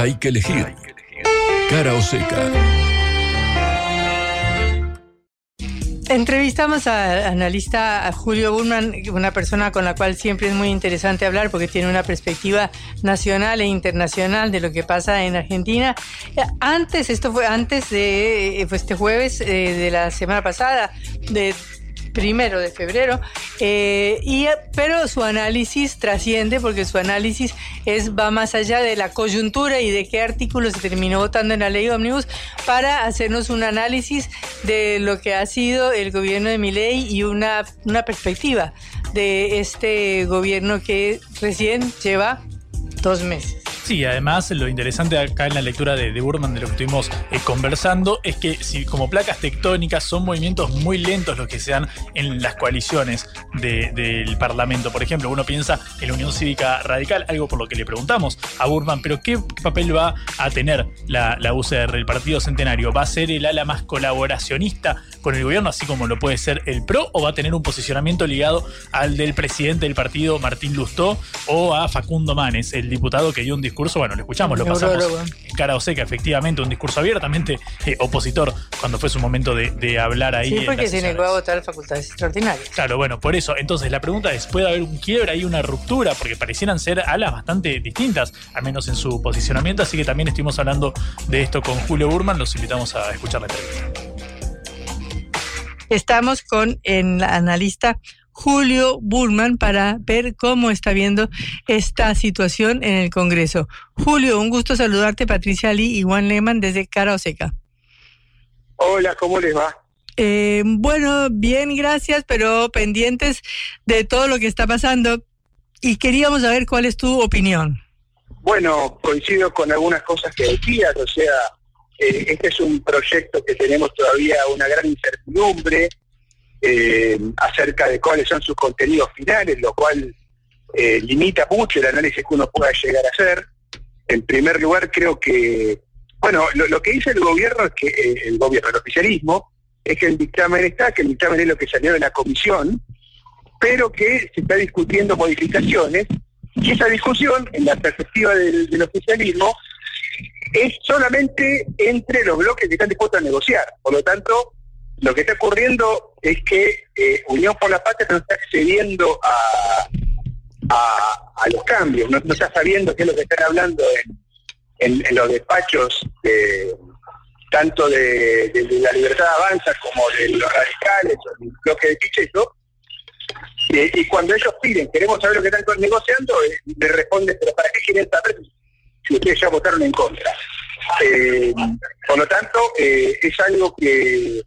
Hay que elegir. Cara o seca. Entrevistamos al analista Julio Burman, una persona con la cual siempre es muy interesante hablar porque tiene una perspectiva nacional e internacional de lo que pasa en Argentina. Antes, esto fue antes de fue este jueves eh, de la semana pasada, de primero de febrero, eh, y, pero su análisis trasciende porque su análisis es, va más allá de la coyuntura y de qué artículo se terminó votando en la ley Omnibus para hacernos un análisis de lo que ha sido el gobierno de Miley y una, una perspectiva de este gobierno que recién lleva dos meses. Sí, además lo interesante acá en la lectura de, Burman de lo que estuvimos eh, conversando es que como placas tectónicas son movimientos muy lentos los que se dan en las coaliciones del Parlamento. Por ejemplo, uno piensa en la Unión Cívica Radical, algo por lo que le preguntamos a Burman, pero ¿qué papel va a tener la, la UCR, el Partido Centenario? ¿Va a ser el ala más colaboracionista con el gobierno, así como lo puede ser el PRO, o va a tener un posicionamiento ligado al del presidente del partido, Martín Lustó, o a Facundo Manes, el diputado que dio un discurso bueno, lo escuchamos, lo pasamos cara o seca, efectivamente, un discurso abiertamente eh, opositor cuando fue su momento de, hablar ahí. Sí, porque tiene que votar facultades extraordinarias. Claro, bueno, por eso. Entonces, la pregunta es: ¿puede haber un quiebre ahí, una ruptura? Porque parecieran ser alas bastante distintas, al menos en su posicionamiento. Así que también estuvimos hablando de esto con Julio Burman. Los invitamos a escuchar la entrevista. Estamos con el analista Julio Bullman para ver cómo está viendo esta situación en el Congreso. Julio, un gusto saludarte, Patricia Lee y Juan Lehmann desde Cara Oseca. Hola, ¿cómo les va? Eh, bueno, bien, gracias, pero pendientes de todo lo que está pasando y queríamos saber cuál es tu opinión. Bueno, coincido con algunas cosas que decías, o sea, eh, este es un proyecto que tenemos todavía una gran incertidumbre eh, acerca de cuáles son sus contenidos finales, lo cual eh, limita mucho el análisis que uno pueda llegar a hacer. En primer lugar, creo que, bueno, lo, que dice el gobierno el gobierno, el oficialismo, es que el dictamen está, que el dictamen es lo que salió de la comisión, pero que se está discutiendo modificaciones y esa discusión, en la perspectiva del, oficialismo, es solamente entre los bloques que están dispuestos a negociar. Por lo tanto, lo que está ocurriendo es que eh, Unión por la Patria no está accediendo a, a, los cambios, no, está sabiendo qué es lo que están hablando en, en, los despachos tanto de, la libertad avanza como de los radicales del bloque de Pichetto, y, cuando ellos piden, queremos saber lo que están negociando, eh, le responden, pero ¿para qué quieren saber si ustedes ya votaron en contra? Eh, por lo tanto, eh, es algo que,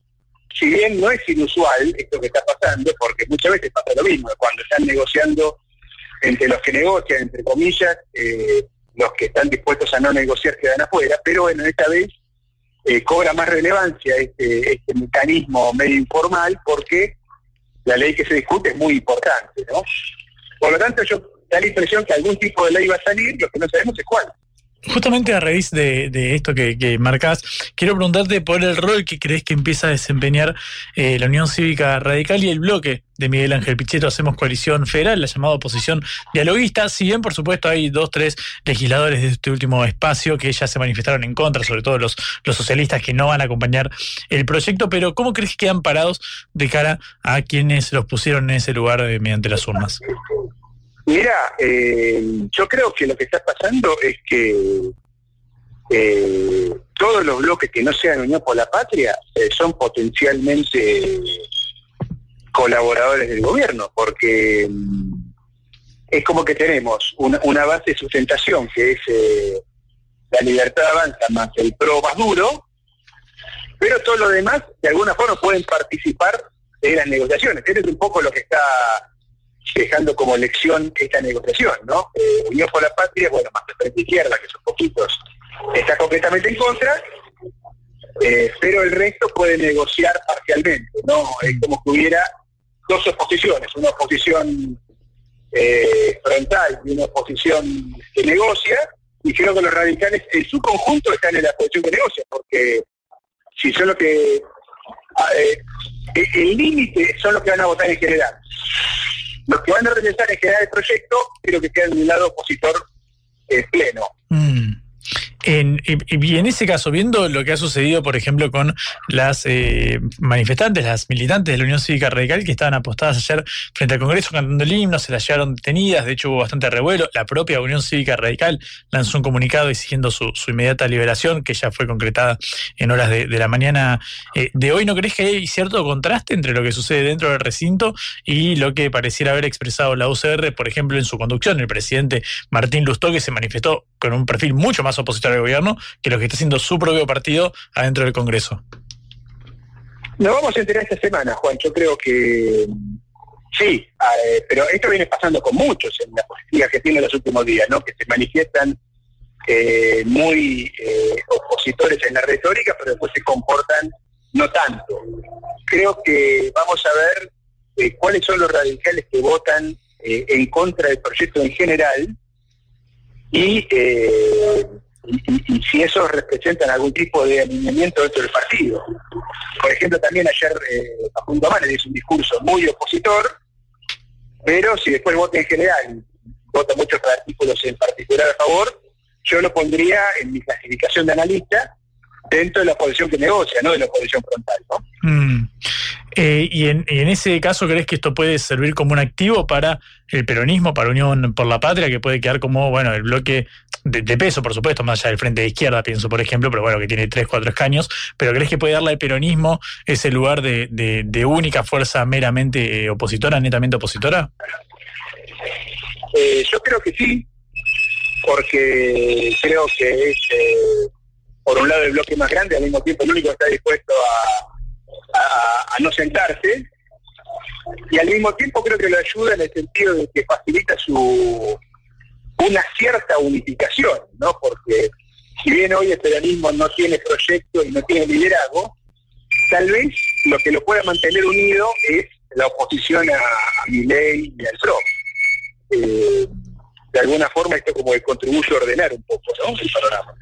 si bien no es inusual esto que está pasando, porque muchas veces pasa lo mismo, cuando están negociando entre los que negocian, entre comillas, los que están dispuestos a no negociar quedan afuera, pero bueno, esta vez cobra más relevancia este, este mecanismo medio informal porque la ley que se discute es muy importante, ¿no? Por lo tanto, yo da la impresión que algún tipo de ley va a salir, lo que no sabemos es cuál. Justamente a raíz de, esto que, que, marcás, quiero preguntarte por el rol que crees que empieza a desempeñar eh, la Unión Cívica Radical y el bloque de Miguel Ángel Pichetto Hacemos Coalición Federal, la llamada oposición dialoguista, si bien por supuesto hay dos, tres legisladores de este último espacio que ya se manifestaron en contra, sobre todo los, socialistas que no van a acompañar el proyecto, pero ¿cómo crees que quedan parados de cara a quienes los pusieron en ese lugar eh, mediante las urnas? Mira, eh, yo creo que lo que está pasando es que eh, todos los bloques que no sean Unión por la Patria eh, son potencialmente colaboradores del gobierno, porque mm, es como que tenemos una, base de sustentación que es la libertad avanza más el pro más duro, pero todo lo demás de alguna forma pueden participar de las negociaciones. Eso es un poco lo que está dejando como lección esta negociación, ¿no? Eh, Unión por la Patria, bueno, más de frente izquierda, que son poquitos, está completamente en contra, eh, pero el resto puede negociar parcialmente, ¿no? Es como que hubiera dos oposiciones, una oposición eh, frontal y una oposición que negocia, y creo que los radicales en su conjunto están en la posición que negocia, porque si son los que... Ah, el límite son los que van a votar en general los que van a regresar en general el proyecto, creo que quedan en un lado opositor eh, pleno. Mm. En, y, en ese caso, viendo lo que ha sucedido, por ejemplo, con las eh, manifestantes, las militantes de la Unión Cívica Radical que estaban apostadas ayer frente al Congreso cantando el himno, se las llevaron detenidas, de hecho hubo bastante revuelo. La propia Unión Cívica Radical lanzó un comunicado exigiendo su, inmediata liberación, que ya fue concretada en horas de, la mañana eh, de hoy. ¿No crees que hay cierto contraste entre lo que sucede dentro del recinto y lo que pareciera haber expresado la UCR, por ejemplo, en su conducción? El presidente Martín Lustó, que se manifestó con un perfil mucho más opositor al gobierno que lo que está haciendo su propio partido adentro del Congreso. Nos vamos a enterar esta semana, Juan. Yo creo que sí, eh, pero esto viene pasando con muchos en la política que tiene los últimos días, ¿no? Que se manifiestan eh, muy eh, opositores en la retórica, pero después se comportan no tanto. Creo que vamos a ver cuáles son los radicales que votan en contra del proyecto en general y y, si esos representan algún tipo de alineamiento dentro del partido. Por ejemplo, también ayer eh, Facundo le hizo un discurso muy opositor, pero si después vota en general, vota muchos artículos en particular a favor, yo lo pondría en mi clasificación de analista dentro de la oposición que negocia, no de la oposición frontal. ¿no? Mm. Eh, y, en, y en ese caso, ¿crees que esto puede servir como un activo para el peronismo, para Unión por la Patria, que puede quedar como, bueno, el bloque de, de peso, por supuesto, más allá del frente de izquierda, pienso, por ejemplo, pero bueno, que tiene tres, cuatro escaños, pero ¿crees que puede darle al peronismo ese lugar de, de- única fuerza meramente eh, opositora, netamente opositora? Eh, yo creo que sí, porque creo que es, eh, por un lado, el bloque más grande, al mismo tiempo el único que está dispuesto a, a- no sentarse, y al mismo tiempo creo que lo ayuda en el sentido de que facilita su una cierta unificación, ¿no? Porque si bien hoy el peronismo no tiene proyecto y no tiene liderazgo, tal vez lo que lo pueda mantener unido es la oposición a, a Milei y al PRO. Eh, de alguna forma esto como que contribuye a ordenar un poco ¿no? el panorama.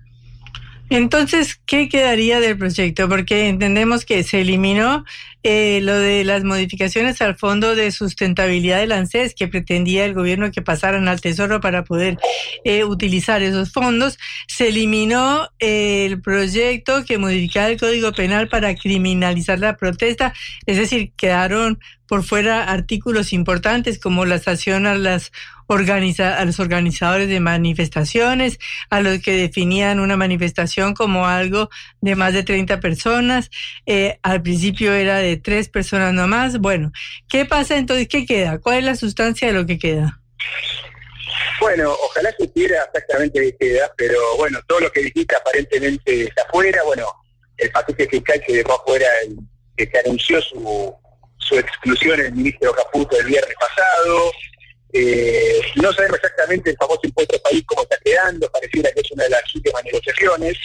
Entonces, ¿qué quedaría del proyecto? Porque entendemos que se eliminó eh, lo de las modificaciones al Fondo de Sustentabilidad del ANSES, que pretendía el gobierno que pasaran al Tesoro para poder eh, utilizar esos fondos. Se eliminó el proyecto que modificaba el Código Penal para criminalizar la protesta, es decir, quedaron por fuera artículos importantes como la sanción a las organiza a los organizadores de manifestaciones, a los que definían una manifestación como algo de más de 30 personas. Eh, al principio era de tres personas nomás. Bueno, ¿qué pasa entonces? ¿Qué queda? ¿Cuál es la sustancia de lo que queda? Bueno, ojalá supiera exactamente qué queda, pero bueno, todo lo que dijiste aparentemente está afuera. Bueno, el paquete fiscal que dejó afuera, el, que se anunció su, su exclusión el ministro Caputo el viernes pasado. Eh, no sabemos exactamente el famoso impuesto país cómo está quedando, pareciera que es una de las últimas negociaciones.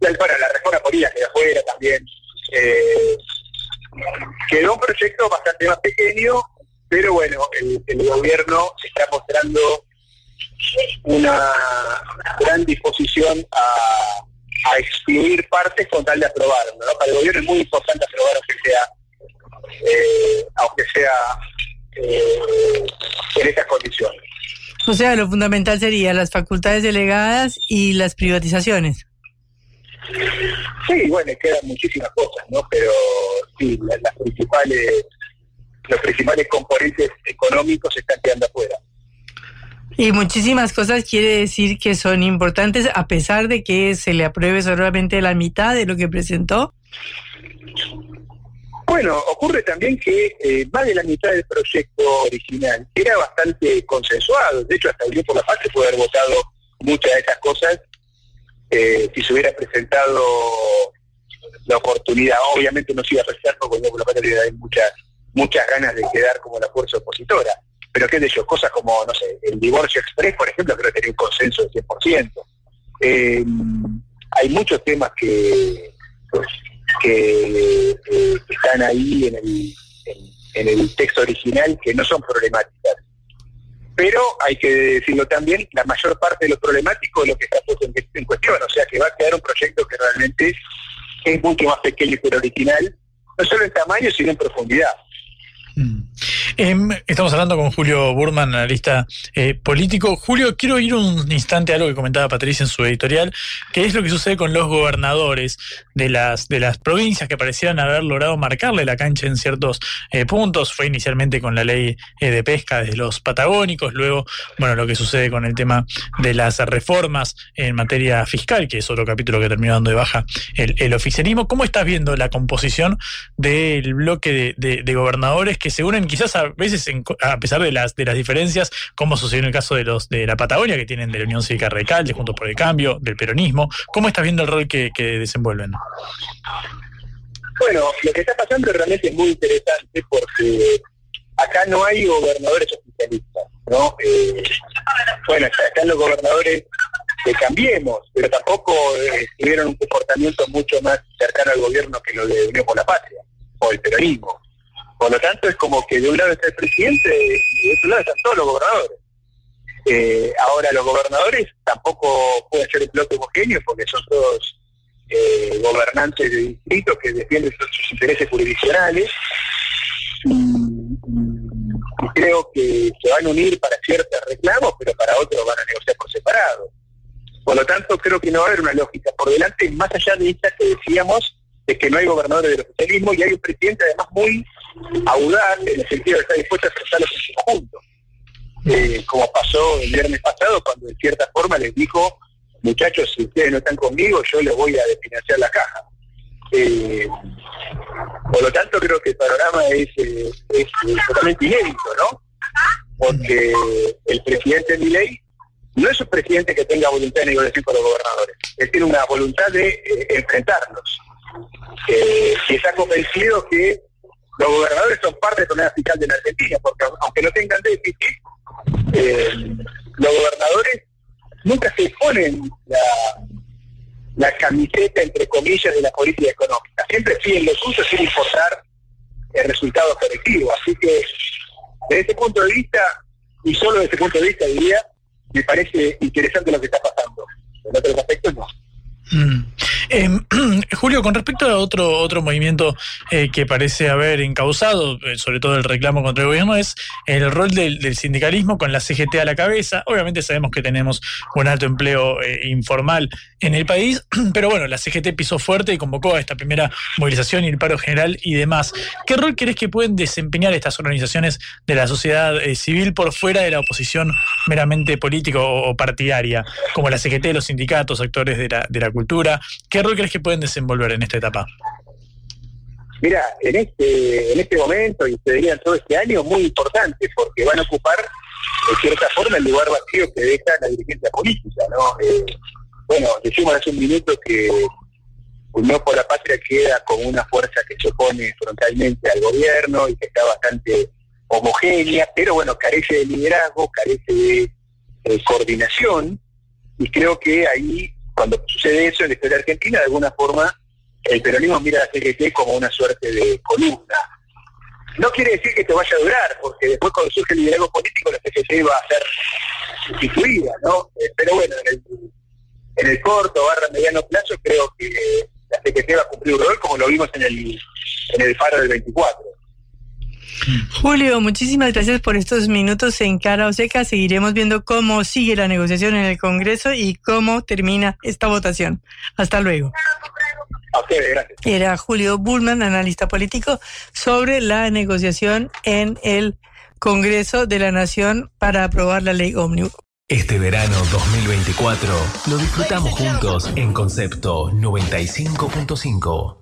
Y Bueno, la reforma política queda afuera también. Eh, quedó un proyecto bastante más pequeño, pero bueno, el, gobierno está mostrando una gran disposición a, a excluir partes con tal de aprobarlo. ¿no? Para el gobierno es muy importante aprobar aunque sea, eh, aunque sea eh, en estas condiciones. O sea, lo fundamental sería las facultades delegadas y las privatizaciones. Sí, bueno, quedan muchísimas cosas, ¿no? Pero sí, la- las principales, los principales componentes económicos están quedando afuera. Y muchísimas cosas quiere decir que son importantes a pesar de que se le apruebe solamente la mitad de lo que presentó. Bueno, ocurre también que eh, más de la mitad del proyecto original era bastante consensuado. De hecho, hasta el Grupo La Paz se puede haber votado muchas de esas cosas eh, si se hubiera presentado la oportunidad. Obviamente no se iba a presentar porque el La Paz tenía muchas, muchas ganas de quedar como la fuerza opositora. Pero qué sé yo, cosas como, no sé, el divorcio express, por ejemplo, creo que tenía un consenso del 100%. Eh, hay muchos temas que, pues, que eh, están ahí en el, en, en el texto original que no son problemáticas. Pero hay que decirlo también, la mayor parte de lo problemático es lo que está puesto en, cuestión, o sea que va a quedar un proyecto que realmente es mucho más pequeño que el original, no solo en tamaño, sino en profundidad. Em, estamos hablando con Julio Burman, analista eh, político. Julio, quiero ir un instante a algo que comentaba Patricia en su editorial, que es lo que sucede con los gobernadores de las, de las provincias que parecieran haber logrado marcarle la cancha en ciertos eh, puntos. Fue inicialmente con la ley eh, de pesca de los patagónicos, luego, bueno, lo que sucede con el tema de las reformas en materia fiscal, que es otro capítulo que terminó dando de baja el, el oficialismo. ¿Cómo estás viendo la composición del bloque de, de- gobernadores que se unen quizás a veces, en a pesar de las, de las diferencias, como sucedió en el caso de los de la Patagonia, que tienen de la Unión Cívica Radical, de Juntos por el Cambio, del peronismo? ¿Cómo estás viendo el rol que, que desenvuelven? Bueno, lo que está pasando realmente es muy interesante porque acá no hay gobernadores oficialistas, ¿no? Eh, bueno, está- están los gobernadores de Cambiemos, pero tampoco eh, tuvieron un comportamiento mucho más cercano al gobierno que lo de Unión por la Patria, o el peronismo. Por lo tanto, es como que de un lado está el presidente y de otro lado están todos los gobernadores. Eh, ahora, los gobernadores tampoco pueden ser un bloque homogéneo porque son todos eh, gobernantes de distritos que defienden sus, intereses jurisdiccionales y, creo que se van a unir para ciertos reclamos, pero para otros van a negociar por separado. Por lo tanto, creo que no va a haber una lógica. Por delante, más allá de esta que decíamos, es que no hay gobernadores del oficialismo y hay un presidente además muy audaz en el sentido de estar dispuesto a enfrentarlos en conjunto. Eh, como pasó el viernes pasado, cuando de cierta forma les dijo, muchachos, si ustedes no están conmigo, yo les voy a desfinanciar la caja. Eh, por lo tanto, creo que el panorama es, eh, es totalmente inédito, ¿no? Porque el presidente Milei no es un presidente que tenga voluntad de negociación con los gobernadores. Él tiene una voluntad de enfrentarlos. Y está convencido que los gobernadores son parte del problema fiscal de la Argentina, porque aunque no tengan déficit, eh, los gobernadores nunca se ponen la, la camiseta, entre comillas, de la política económica. Siempre siguen los usos sin importar el resultado colectivo. Así que, desde ese punto de vista, y solo desde ese punto de vista, diría, me parece interesante lo que está pasando. En otros aspectos, no. Mm. Eh, Julio, con respecto a otro, otro movimiento eh, que parece haber encausado, eh, sobre todo el reclamo contra el gobierno, es el rol del, sindicalismo con la CGT a la cabeza. Obviamente sabemos que tenemos un alto empleo eh, informal en el país, pero bueno, la CGT pisó fuerte y convocó a esta primera movilización y el paro general y demás. ¿Qué rol crees que pueden desempeñar estas organizaciones de la sociedad civil por fuera de la oposición meramente política o, o, partidaria, como la CGT, los sindicatos, actores de la, de la cultura? ¿Qué rol crees que pueden desenvolver en esta etapa? Mira, en este, en este momento, y te diría todo este año, muy importante, porque van a ocupar, de cierta forma, el lugar vacío que deja la dirigencia política, ¿no? Eh, bueno, decimos hace un minuto que Unión por la Patria queda como una fuerza que se opone frontalmente al gobierno y que está bastante homogénea, pero bueno, carece de liderazgo, carece de, de coordinación, y creo que ahí, cuando sucede eso en la historia argentina, de alguna forma, el peronismo mira a la CGT como una suerte de columna. No quiere decir que te vaya a durar, porque después cuando surge el liderazgo político, la CGT va a ser sustituida, ¿no? Eh, pero bueno, en el, corto, barra mediano plazo, creo que la CGT va a cumplir un rol como lo vimos en el, en el faro del 24. Julio, muchísimas gracias por estos minutos en Cara o Seca. Seguiremos viendo cómo sigue la negociación en el Congreso y cómo termina esta votación. Hasta luego. A ustedes, gracias. Era Julio Bullman, analista político, sobre la negociación en el Congreso de la Nación para aprobar la ley ómnibus. Este verano 2024 lo disfrutamos juntos en Concepto 95.5.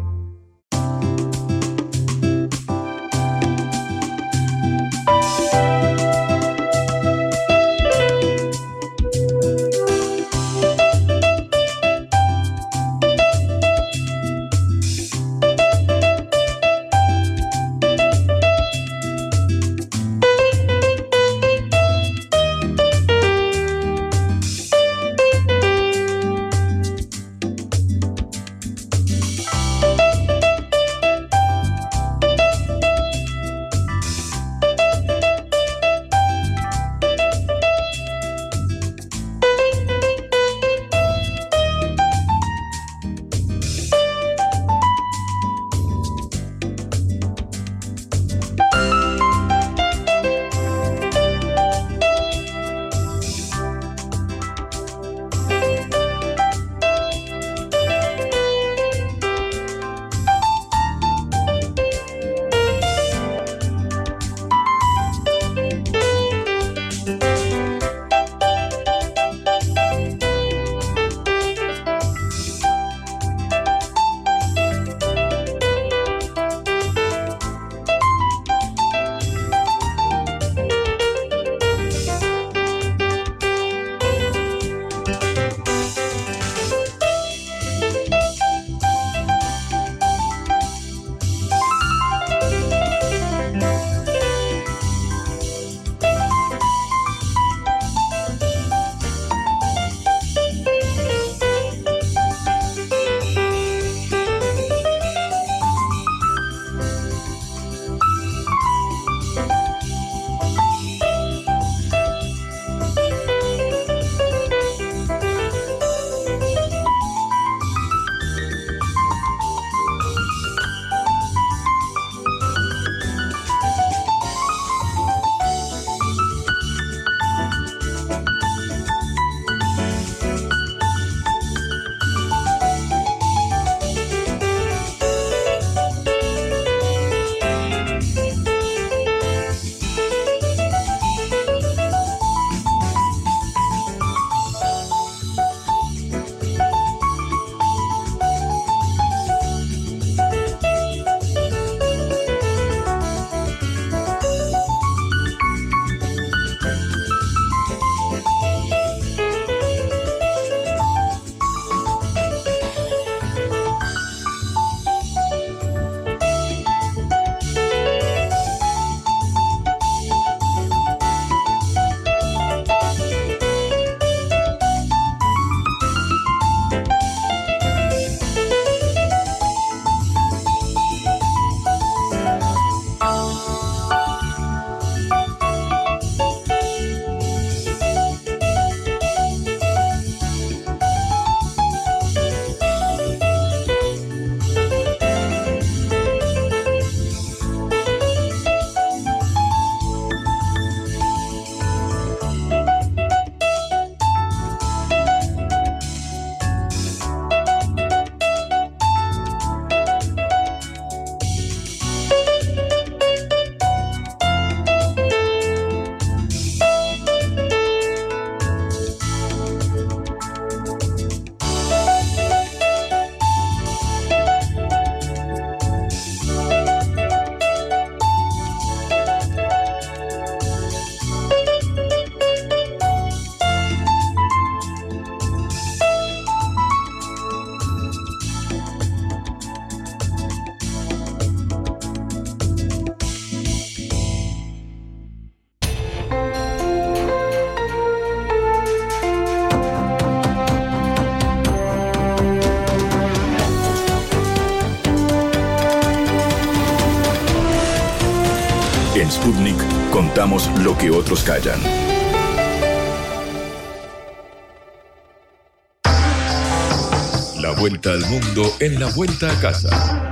que otros callan. La vuelta al mundo en la vuelta a casa.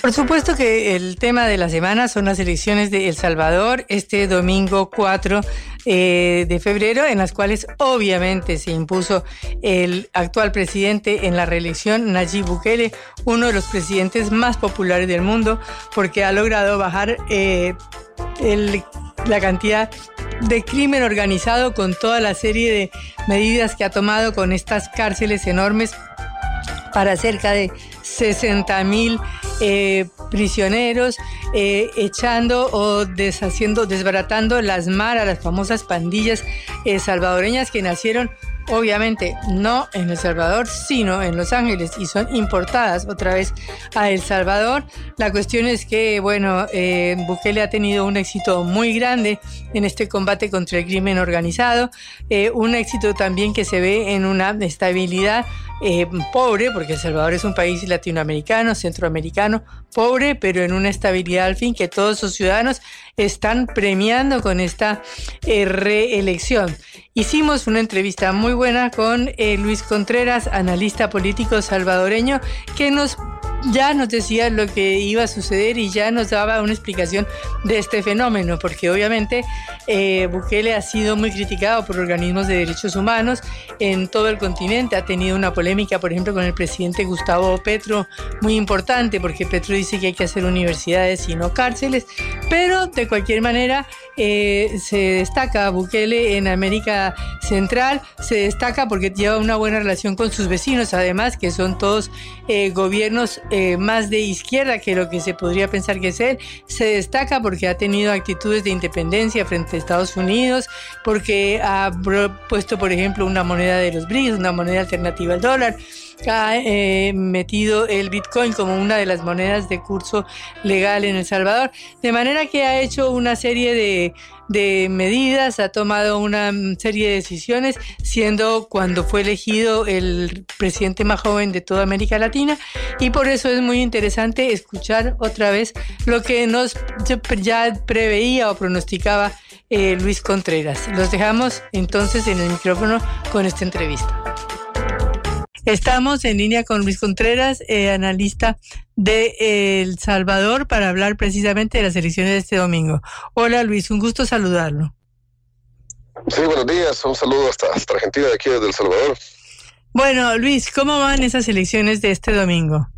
Por supuesto que el tema de la semana son las elecciones de El Salvador este domingo 4 eh, de febrero, en las cuales obviamente se impuso el actual presidente en la reelección, Nayib Bukele, uno de los presidentes más populares del mundo, porque ha logrado bajar eh, la cantidad de crimen organizado con toda la serie de medidas que ha tomado con estas cárceles enormes para cerca de 60 mil eh, prisioneros, eh, echando o deshaciendo, desbaratando las maras, las famosas pandillas eh, salvadoreñas que nacieron obviamente no en El Salvador, sino en Los Ángeles y son importadas otra vez a El Salvador. La cuestión es que, bueno, eh, Bukele ha tenido un éxito muy grande en este combate contra el crimen organizado, eh, un éxito también que se ve en una estabilidad eh, pobre, porque El Salvador es un país latinoamericano, centroamericano, pobre, pero en una estabilidad al fin que todos sus ciudadanos están premiando con esta reelección. Hicimos una entrevista muy buena con eh, Luis Contreras, analista político salvadoreño, que nos ya nos decía lo que iba a suceder y ya nos daba una explicación de este fenómeno, porque obviamente eh, Bukele ha sido muy criticado por organismos de derechos humanos en todo el continente, ha tenido una polémica, por ejemplo, con el presidente Gustavo Petro, muy importante, porque Petro dice que hay que hacer universidades y no cárceles, pero cualquier manera eh, se destaca Bukele en América Central, se destaca porque lleva una buena relación con sus vecinos, además que son todos eh, gobiernos eh, más de izquierda que lo que se podría pensar que es él, se destaca porque ha tenido actitudes de independencia frente a Estados Unidos, porque ha puesto, por ejemplo, una moneda de los BRICS, una moneda alternativa al dólar, ha eh, metido el Bitcoin como una de las monedas de curso legal en El Salvador, de manera que ha hecho una serie de, de medidas, ha tomado una serie de decisiones, siendo cuando fue elegido el presidente más joven de toda América Latina, y por eso es muy interesante escuchar otra vez lo que nos ya preveía o pronosticaba eh, Luis Contreras. Los dejamos entonces en el micrófono con esta entrevista. Estamos en línea con Luis Contreras, eh, analista de El Salvador, para hablar precisamente de las elecciones de este domingo. Hola Luis, un gusto saludarlo. Sí, buenos días, un saludo hasta, hasta Argentina, de aquí desde El Salvador. Bueno, Luis, ¿cómo van esas elecciones de este domingo?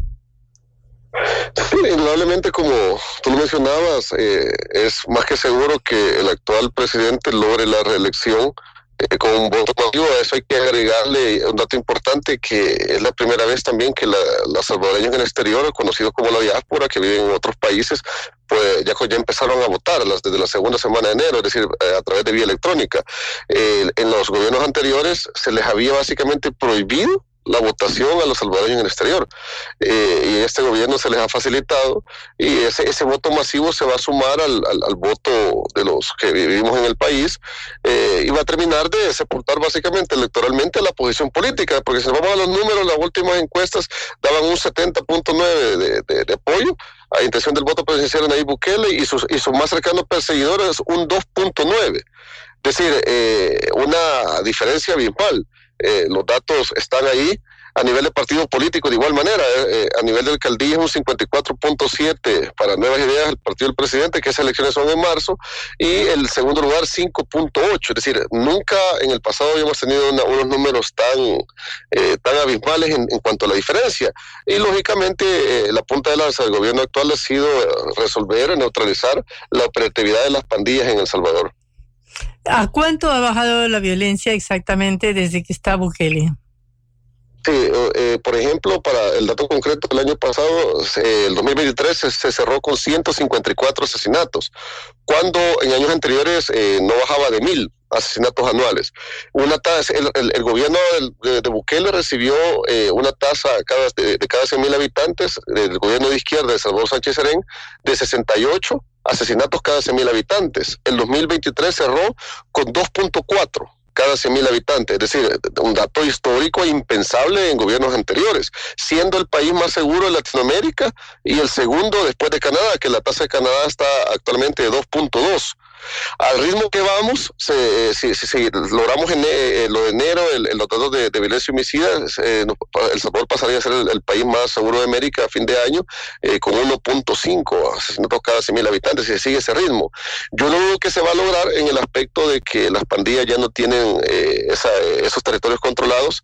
Sí, indudablemente, como tú lo mencionabas, eh, es más que seguro que el actual presidente logre la reelección eh, con un voto masivo. A eso hay que agregarle un dato importante que es la primera vez también que la, los salvadoreños en el exterior, conocidos como la diáspora, que viven en otros países, pues ya, ya empezaron a votar desde la segunda semana de enero, es decir, eh, a través de vía electrónica. en los gobiernos anteriores se les había básicamente prohibido la votación a los salvadoreños en el exterior. Eh, y este gobierno se les ha facilitado y ese, ese voto masivo se va a sumar al, al, voto de los que vivimos en el país eh, y va a terminar de sepultar básicamente electoralmente la posición política, porque si nos vamos a los números, las últimas encuestas daban un 70.9 de, de, de apoyo a intención del voto presidencial en Nayib Bukele y sus, y sus más cercanos perseguidores un 2.9. Es decir, eh, una diferencia abismal. Eh, los datos están ahí. A nivel de partido político, de igual manera, eh, eh, a nivel de alcaldía es un 54.7 para Nuevas Ideas, el partido del presidente, que esas elecciones son en marzo, y el segundo lugar 5.8. Es decir, nunca en el pasado habíamos tenido unos números tan, tan abismales en, en, cuanto a la diferencia. Y lógicamente, la punta de lanza del gobierno actual ha sido resolver, neutralizar la operatividad de las pandillas en El Salvador. ¿A cuánto ha bajado la violencia exactamente desde que está Bukele? Sí, eh, por ejemplo, para el dato concreto del año pasado, eh, el 2023 se, se, cerró con 154 asesinatos, cuando en años anteriores eh, no bajaba de mil asesinatos anuales. Una tasa, el, el, el gobierno de, de, Bukele recibió eh, una tasa cada, de, de cada 100 mil habitantes del gobierno de izquierda de Salvador Sánchez Serén de 68 asesinatos cada 100 mil habitantes. El 2023 cerró con 2.4 cada 100.000 habitantes, es decir, un dato histórico e impensable en gobiernos anteriores, siendo el país más seguro de Latinoamérica y el segundo después de Canadá, que la tasa de Canadá está actualmente de 2.2. Al ritmo que vamos, se, si, si, logramos en, eh, lo de enero el, los datos de, violencia homicida, eh, El Salvador pasaría a ser el, país más seguro de América a fin de año, eh, con 1.5 asesinatos cada 100.000 habitantes, si se sigue ese ritmo. Yo no dudo que se va a lograr en el aspecto de que las pandillas ya no tienen esos territorios controlados.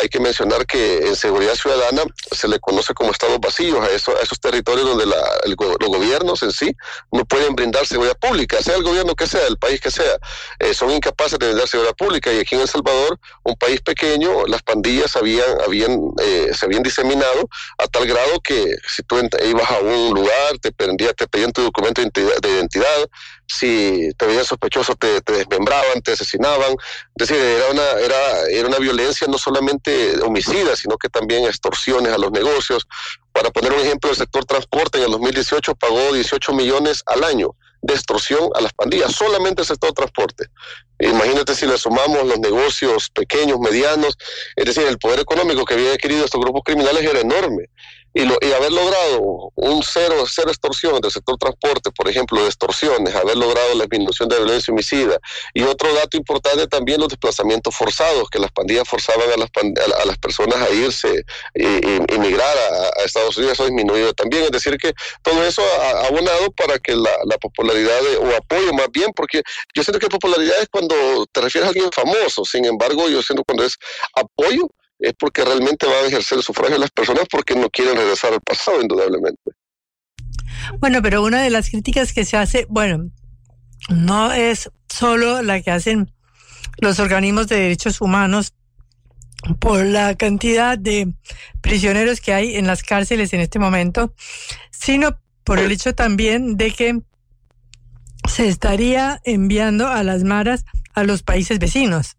Hay que mencionar que en seguridad ciudadana se le conoce como estados vacíos a, eso, a esos territorios donde la, los gobiernos en sí no pueden brindar seguridad pública, sea el gobierno que sea, el país que sea, eh, son incapaces de brindar seguridad pública. Y aquí en El Salvador, un país pequeño, las pandillas habían, habían, eh, se habían diseminado a tal grado que si tú ibas a un lugar, te, prendía, te pedían tu documento de identidad, si te veían sospechoso te, desmembraban, te asesinaban. Es decir, era una, era, era una violencia no solamente homicida, sino que también extorsiones a los negocios. Para poner un ejemplo, el sector transporte en el 2018 pagó 18 millones al año de extorsión a las pandillas, solamente el sector transporte. Imagínate si le sumamos los negocios pequeños, medianos, es decir, el poder económico que había adquirido estos grupos criminales era enorme y, lo, y haber logrado un cero, cero extorsión del sector transporte, por ejemplo, de extorsiones, haber logrado la disminución de violencia homicida. Y otro dato importante también los desplazamientos forzados, que las pandillas forzaban a las, a las personas a irse y, emigrar a, Estados Unidos, eso ha disminuido también. Es decir, que todo eso ha, abonado para que la, la popularidad o apoyo más bien, porque yo siento que popularidad es cuando te refieres a alguien famoso, sin embargo, yo siento cuando es apoyo, es porque realmente van a ejercer el sufragio las personas porque no quieren regresar al pasado, indudablemente. Bueno, pero una de las críticas que se hace, bueno, no es solo la que hacen los organismos de derechos humanos por la cantidad de prisioneros que hay en las cárceles en este momento, sino por el hecho también de que se estaría enviando a las maras a los países vecinos.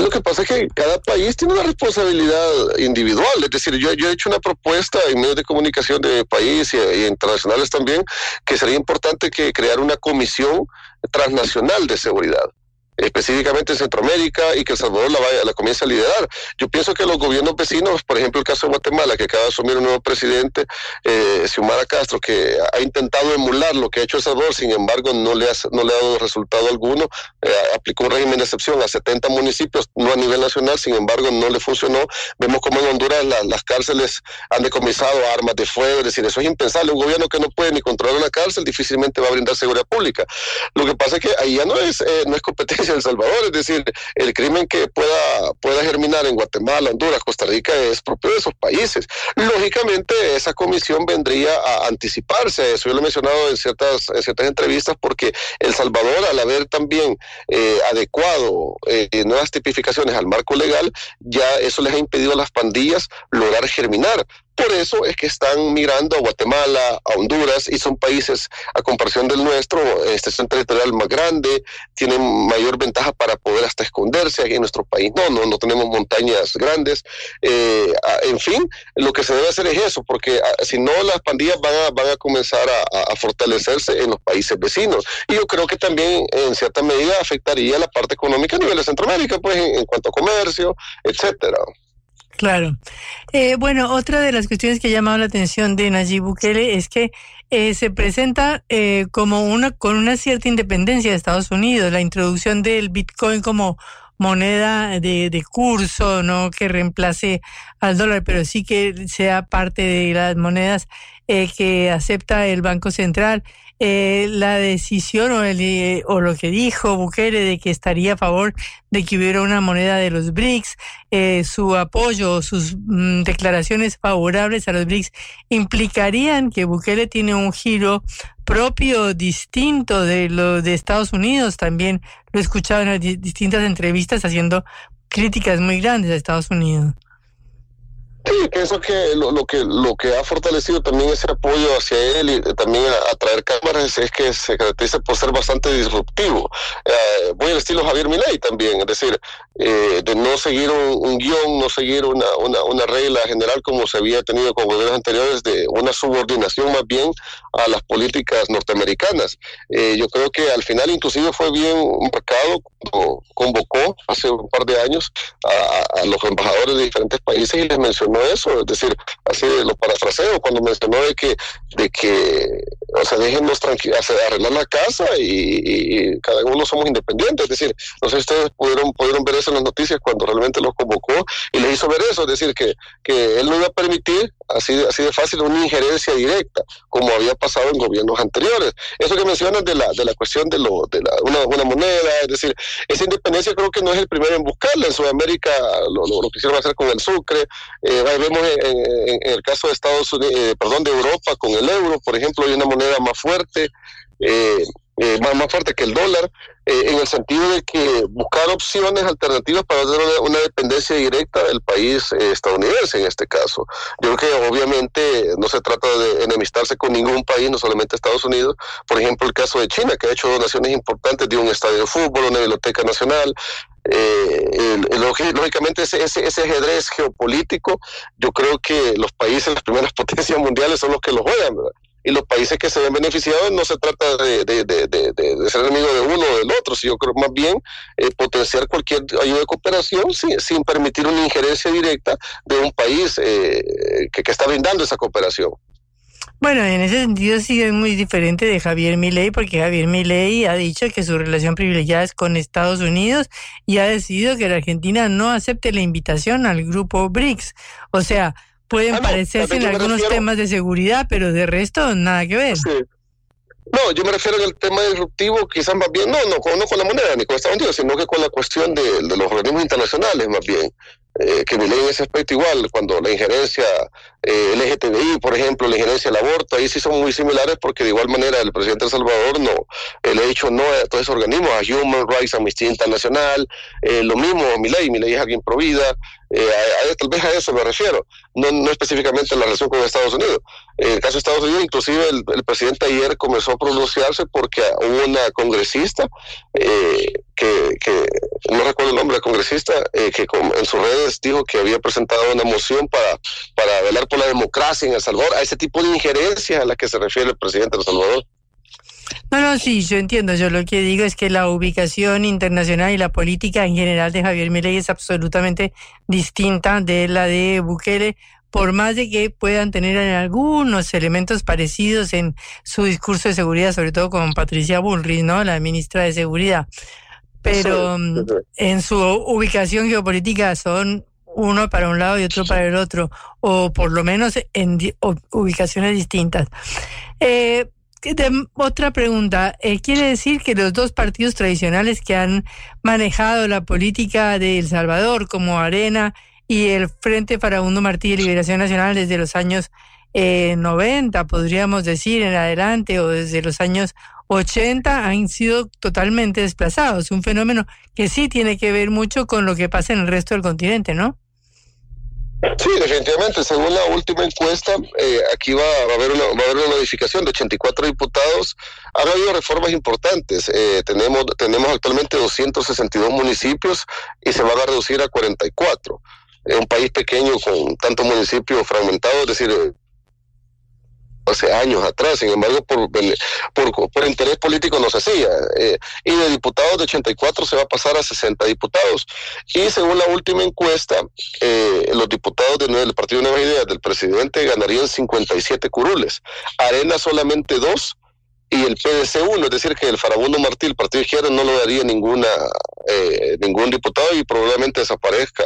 Lo que pasa es que cada país tiene una responsabilidad individual. Es decir, yo, he hecho una propuesta en medios de comunicación de país y, internacionales también que sería importante que crear una comisión transnacional de seguridad específicamente en Centroamérica y que El Salvador la, vaya, la comience a liderar. Yo pienso que los gobiernos vecinos, por ejemplo el caso de Guatemala, que acaba de asumir un nuevo presidente, eh, Xiomara Castro, que ha intentado emular lo que ha hecho El Salvador, sin embargo no le ha, no le ha dado resultado alguno, eh, aplicó un régimen de excepción a 70 municipios, no a nivel nacional, sin embargo no le funcionó. Vemos como en Honduras las cárceles han decomisado armas de fuego, es decir, eso es impensable. Un gobierno que no puede ni controlar una cárcel difícilmente va a brindar seguridad pública. Lo que pasa es que ahí ya no es, eh, no es competencia el Salvador, es decir, el crimen que pueda, pueda germinar en Guatemala, Honduras, Costa Rica es propio de esos países. Lógicamente, esa comisión vendría a anticiparse eso. Yo lo he mencionado en ciertas, en ciertas entrevistas porque El Salvador, al haber también eh, adecuado eh, nuevas tipificaciones al marco legal, ya eso les ha impedido a las pandillas lograr germinar. Por eso es que están migrando a Guatemala, a Honduras, y son países, a comparación del nuestro, extensión territorial más grande, tienen mayor ventaja para poder hasta esconderse. Aquí en nuestro país no, no, no tenemos montañas grandes. Eh, en fin, lo que se debe hacer es eso, porque ah, si no, las pandillas van a, van a comenzar a, fortalecerse en los países vecinos. Y yo creo que también, en cierta medida, afectaría la parte económica a nivel de Centroamérica, pues en, en cuanto a comercio, etcétera. Claro. Eh, bueno, otra de las cuestiones que ha llamado la atención de Nayib Bukele es que eh, se presenta eh, como una con una cierta independencia de Estados Unidos, la introducción del Bitcoin como moneda de, de curso, no que reemplace al dólar, pero sí que sea parte de las monedas que acepta el Banco Central eh, la decisión o, el, eh, o lo que dijo Bukele de que estaría a favor de que hubiera una moneda de los BRICS, eh, su apoyo, sus mm, declaraciones favorables a los BRICS implicarían que Bukele tiene un giro propio, distinto de lo de Estados Unidos. También lo he escuchado en distintas entrevistas haciendo críticas muy grandes a Estados Unidos. Sí, pienso que lo, que lo que ha fortalecido también ese apoyo hacia él y también a, traer cámaras es que se caracteriza por ser bastante disruptivo. Eh, al estilo Javier Milei también, es decir, eh, de no seguir un, guion, no seguir una, una, una, regla general como se había tenido con gobiernos anteriores, de una subordinación más bien a las políticas norteamericanas. Eh, yo creo que al final inclusive fue bien marcado convocó hace un par de años a, a los embajadores de diferentes países y les mencionó no eso, es decir, así lo parafraseo, cuando mencionó de que, de que o sea, déjenos arreglar la casa y, cada uno somos independientes, es decir, no sé si ustedes pudieron, pudieron ver eso en las noticias cuando realmente los convocó y les hizo ver eso, es decir, que, que él no iba a permitir así, así de fácil una injerencia directa, como había pasado en gobiernos anteriores. Eso que mencionas de la, de la cuestión de, lo, de la, una, una moneda, es decir, esa independencia creo que no es el primero en buscarla, en Sudamérica lo, lo, lo quisieron hacer con el Sucre, eh, vemos en, el caso de Estados Unidos, eh, perdón, de Europa con el euro, por ejemplo, hay una moneda más fuerte, eh, eh, más, fuerte que el dólar, en el sentido de que buscar opciones alternativas para tener una, dependencia directa del país estadounidense en este caso. Yo creo que obviamente no se trata de enemistarse con ningún país, no solamente Estados Unidos. Por ejemplo, el caso de China, que ha hecho donaciones importantes de un estadio de fútbol, una biblioteca nacional, eh, lógicamente ese, ese, ajedrez geopolítico, yo creo que los países, las primeras potencias mundiales son los que lo juegan, Y los países que se ven beneficiados no se trata de, ser enemigo de uno o del otro, sino creo más bien eh, potenciar cualquier ayuda de cooperación sin, sin, permitir una injerencia directa de un país eh, que, que está brindando esa cooperación. Bueno, en ese sentido sí es muy diferente de Javier Milei, porque Javier Milei ha dicho que su relación privilegiada es con Estados Unidos y ha decidido que la Argentina no acepte la invitación al grupo BRICS. O sea, pueden ah, parecerse en algunos temas de seguridad, pero de resto nada que ver. No, yo me refiero al tema disruptivo, quizás más bien, no, no, no con la moneda ni con Estados Unidos, sino que con la cuestión de, de los organismos internacionales, más bien eh, que ley en ese aspecto igual, cuando la injerencia eh, LGTBI, por ejemplo, la injerencia del aborto, ahí sí son muy similares porque de igual manera el presidente de El Salvador no, él ha dicho no a todos esos organismos, a Human Rights, Amnistía Internacional, eh, lo mismo mi ley, mi ley es alguien eh, tal vez a eso me refiero, no, no específicamente en la relación con Estados Unidos. En el caso de Estados Unidos, inclusive el, el presidente ayer comenzó a pronunciarse porque hubo una congresista eh, que, no recuerdo el nombre de congresista, eh, que en sus redes dijo que había presentado una moción para, para velar por la democracia en El Salvador, a ese tipo de injerencia a la que se refiere el presidente de El Salvador. No, no, sí, yo entiendo. Yo lo que digo es que la ubicación internacional y la política en general de Javier Milei es absolutamente distinta de la de Bukele, por más de que puedan tener algunos elementos parecidos en su discurso de seguridad, sobre todo con Patricia Bullrich, ¿no? La ministra de Seguridad. Pero mm, en su ubicación geopolítica son uno para un lado y otro para el otro, o por lo menos en ubicaciones distintas. Eh, otra pregunta. Eh, ¿Quiere decir que los dos partidos tradicionales que han manejado la política de El Salvador, como Arena y el Frente Farabundo Martí de Liberación Nacional desde los años eh, 90, podríamos decir, en adelante, o desde los años 80, han sido totalmente desplazados? Un fenómeno que sí tiene que ver mucho con lo que pasa en el resto del continente, ¿no? Sí, definitivamente. Según la última encuesta, eh, aquí va, a haber una, va a haber una modificación de 84 diputados. Ha habido reformas importantes. Eh, tenemos, tenemos actualmente 262 municipios y se van a reducir a 44. Es un país pequeño con tantos municipios fragmentados, es decir, hace años atrás, sin embargo, por, por, por interés político no se hacía. Eh, y de diputados de 84 se va a pasar a 60 diputados. Y según la última encuesta, eh, los diputados del Partido Nueva Ideas del presidente ganarían 57 curules. Arena solamente dos y el PDC uno, es decir, que el Farabundo Martí, el Partido Izquierda, no lo daría ninguna, eh, ningún diputado y probablemente desaparezca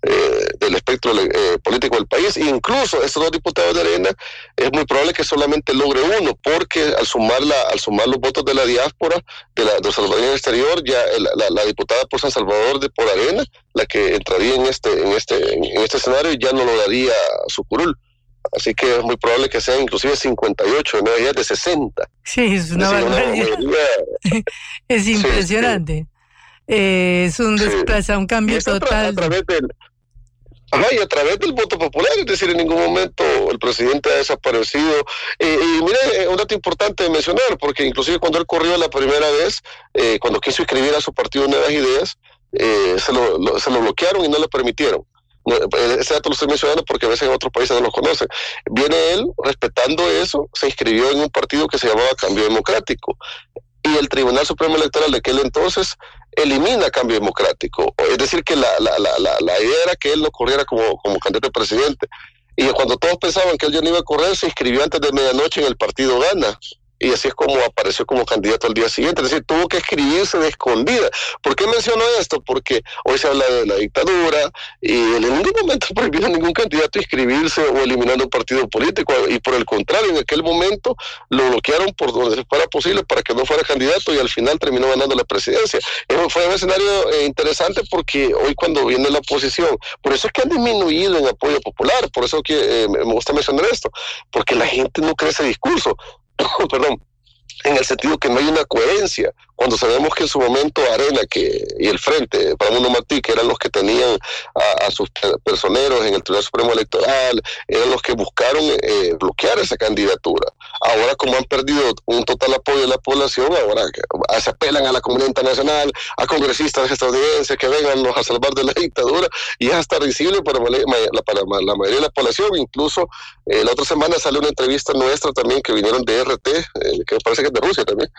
eh, del espectro eh, político del país. Incluso estos dos diputados de Arena es muy probable que solamente logre uno, porque al sumar, la, al sumar los votos de la diáspora, de la de Salvador en el exterior, ya la, la, diputada por San Salvador de por Arena, la que entraría en este, en este, en este escenario, ya no lo daría su curul. Así que es muy probable que sean inclusive 58, no ya de 60. Sí, es una barbaridad. es impresionante. Eh, es un desplaza, un cambio total. A través del, Ajá, y a través del voto popular, es decir, en ningún momento el presidente ha desaparecido. Eh, y mire, eh, un dato importante de mencionar, porque inclusive cuando él corrió la primera vez, eh, cuando quiso inscribir a su partido Nuevas Ideas, se lo, se, lo, bloquearon y no le permitieron. Ese dato lo estoy mencionando porque a veces en otros países no lo conocen. Viene él, respetando eso, se inscribió en un partido que se llamaba Cambio Democrático. Y el Tribunal Supremo Electoral de aquel entonces elimina cambio democrático. Es decir, que la, la, la, la, idea era que él no corriera como, como candidato a presidente. Y cuando todos pensaban que él ya no iba a correr, se inscribió antes de medianoche en el partido Gana y así es como apareció como candidato al día siguiente. Es decir, tuvo que escribirse de escondida. ¿Por qué menciono esto? Porque hoy se habla de la dictadura y en ningún momento prohibió a ningún candidato inscribirse o eliminando un partido político. Y por el contrario, en aquel momento lo bloquearon por donde fuera posible para que no fuera candidato y al final terminó ganando la presidencia. Eso fue un escenario eh, interesante porque hoy cuando viene la oposición, por eso es que han disminuido en apoyo popular, por eso que eh, me gusta mencionar esto, porque la gente no cree ese discurso. perdón, en el sentido que no hay una coherencia cuando sabemos que en su momento Arena que, y el Frente, para Mundo Martí, que eran los que tenían a, sus personeros en el Tribunal Supremo Electoral, eran los que buscaron eh, bloquear esa candidatura. Ahora, como han perdido un total apoyo de la población, ahora se apelan a la comunidad internacional, a congresistas estadounidenses que vengan a salvar de la dictadura, y es hasta risible para, para la mayoría de la población. Incluso eh, la otra semana salió una entrevista nuestra también que vinieron de RT, eh, que parece que de Rusia también.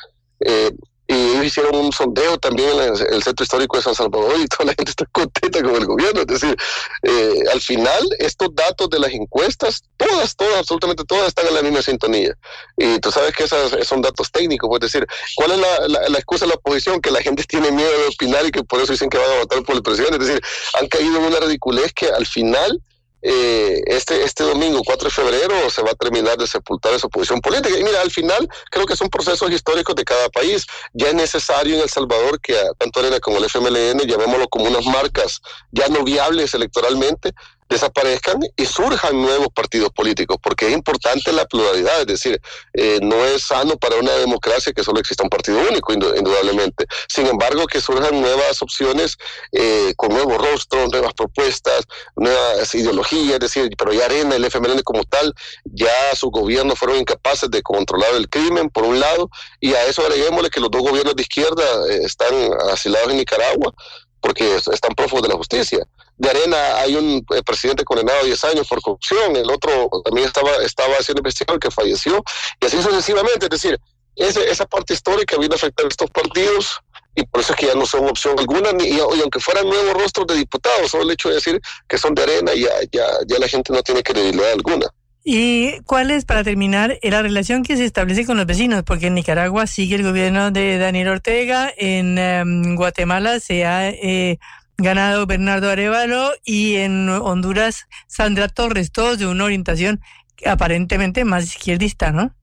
Eh, y ellos hicieron un sondeo también en el, centro histórico de San Salvador y toda la gente está contenta con el gobierno. Es decir, eh, al final estos datos de las encuestas, todas, todas, absolutamente todas están en la misma sintonía. Y tú sabes que esos son datos técnicos, puedes decir, ¿cuál es la, la, excusa de la oposición? Que la gente tiene miedo de opinar y que por eso dicen que van a votar por el presidente. Es decir, han caído en una ridiculez que al final eh, este, este domingo, 4 de febrero, se va a terminar de sepultar esa oposición política. Y mira, al final creo que son procesos históricos de cada país. Ya es necesario en El Salvador que tanto Arena como el FMLN, llamémoslo como unas marcas ya no viables electoralmente, desaparezcan y surjan nuevos partidos políticos, porque es importante la pluralidad, es decir, eh, no es sano para una democracia que solo exista un partido único, indudablemente. Sin embargo, que surjan nuevas opciones eh, con nuevos rostros, nuevas propuestas, nuevas ideologías, es decir, pero ya Arena, el FMLN como tal, ya sus gobiernos fueron incapaces de controlar el crimen, por un lado, y a eso agreguémosle que los dos gobiernos de izquierda eh, están asilados en Nicaragua, porque están prófugos de la justicia. De Arena hay un eh, presidente condenado a 10 años por corrupción, el otro también estaba, estaba siendo investigado que falleció, y así sucesivamente. Es decir, esa parte histórica vino a afectar a estos partidos y por eso es que ya no son opción alguna, ni, y, aunque fueran nuevos rostros de diputados, solo el hecho de decir que son de Arena, ya, ya, ya la gente no tiene credibilidad alguna. ¿Y cuál es, para terminar, la relación que se establece con los vecinos? Porque en Nicaragua sigue el gobierno de Daniel Ortega, en em, Guatemala se ha eh, ganado Bernardo Arevalo y en Honduras Sandra Torres, todos de una orientación aparentemente más izquierdista, ¿no?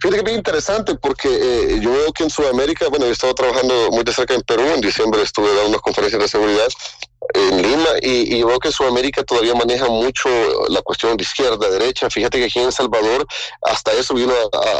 Fíjate que bien interesante porque eh, yo veo que en Sudamérica, bueno, he estado trabajando muy de cerca en Perú, en diciembre estuve dando unas conferencias de seguridad en Lima y, veo que Sudamérica todavía maneja mucho la cuestión de izquierda, derecha. Fíjate que aquí en Salvador hasta eso vino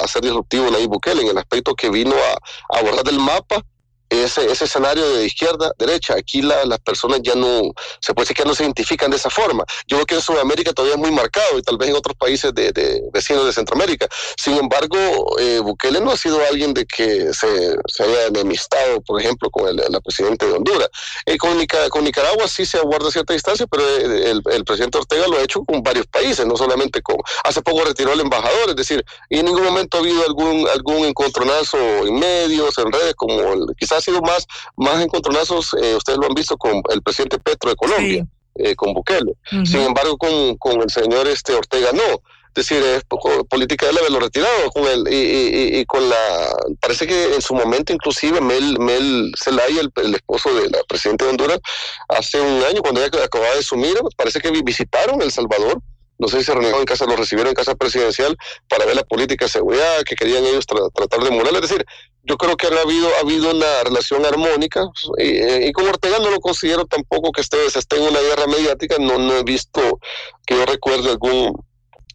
a, ser disruptivo Nayib Bukele en el aspecto que vino a, a abordar el mapa ese, ese escenario de izquierda, derecha. Aquí la, las personas ya no, se puede decir que no se identifican de esa forma. Yo creo que en Sudamérica todavía es muy marcado y tal vez en otros países de, de vecinos de Centroamérica. Sin embargo, eh, Bukele no ha sido alguien de que se, se haya enemistado, por ejemplo, con el, la presidente de Honduras. Eh, con, con, Nicaragua sí se aguarda cierta distancia, pero el, el, presidente Ortega lo ha hecho con varios países, no solamente con... Hace poco retiró al embajador, es decir, y en ningún momento ha habido algún, algún encontronazo en medios, en redes, como el, quizás ha sido más, más encontronazos, eh, ustedes lo han visto con el presidente Petro de Colombia, eh, con Bukele. Sin embargo, con, con el señor este Ortega no. Es decir, es política de haberlo retirado con él y, y, con la parece que en su momento inclusive Mel Mel Zelaya el, el, esposo de la presidenta de Honduras hace un año cuando ella acababa de sumir parece que visitaron El Salvador no sé si se reunieron en casa, lo recibieron en casa presidencial para ver la política de seguridad que querían ellos tratar de morar. Es decir, yo creo que ha habido, ha habido una relación armónica y, y con Ortega no lo considero tampoco que esté, esté en una guerra mediática, no, no he visto que yo recuerde algún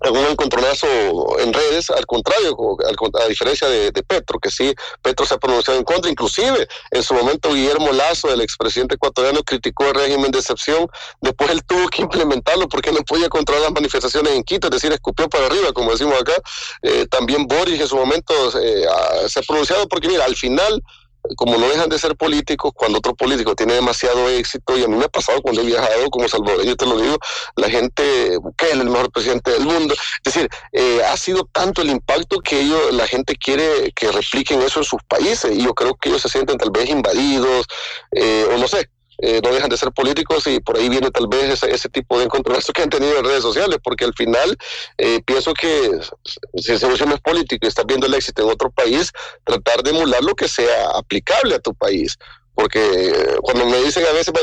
algún encontronazo en redes, al contrario, a diferencia de, Petro, que sí, Petro se ha pronunciado en contra, inclusive en su momento Guillermo Lazo, el expresidente ecuatoriano, criticó el régimen de excepción, después él tuvo que implementarlo porque no podía controlar las manifestaciones en Quito, es decir, escupió para arriba, como decimos acá, eh, también Boris en su momento eh, se ha pronunciado porque mira, al final como no dejan de ser políticos, cuando otro político tiene demasiado éxito, y a mí me ha pasado cuando he viajado como salvadoreño, te lo digo, la gente, que es el mejor presidente del mundo. Es decir, eh, ha sido tanto el impacto que ellos, la gente quiere que repliquen eso en sus países, y yo creo que ellos se sienten tal vez invadidos, eh, o no sé, eh, no dejan de ser políticos y por ahí viene tal vez ese, ese tipo de encontronazos que han tenido en redes sociales, porque al final eh, pienso que si el solución es político y estás viendo el éxito en otro país, tratar de emular lo que sea aplicable a tu país. Porque eh, cuando me dicen a veces,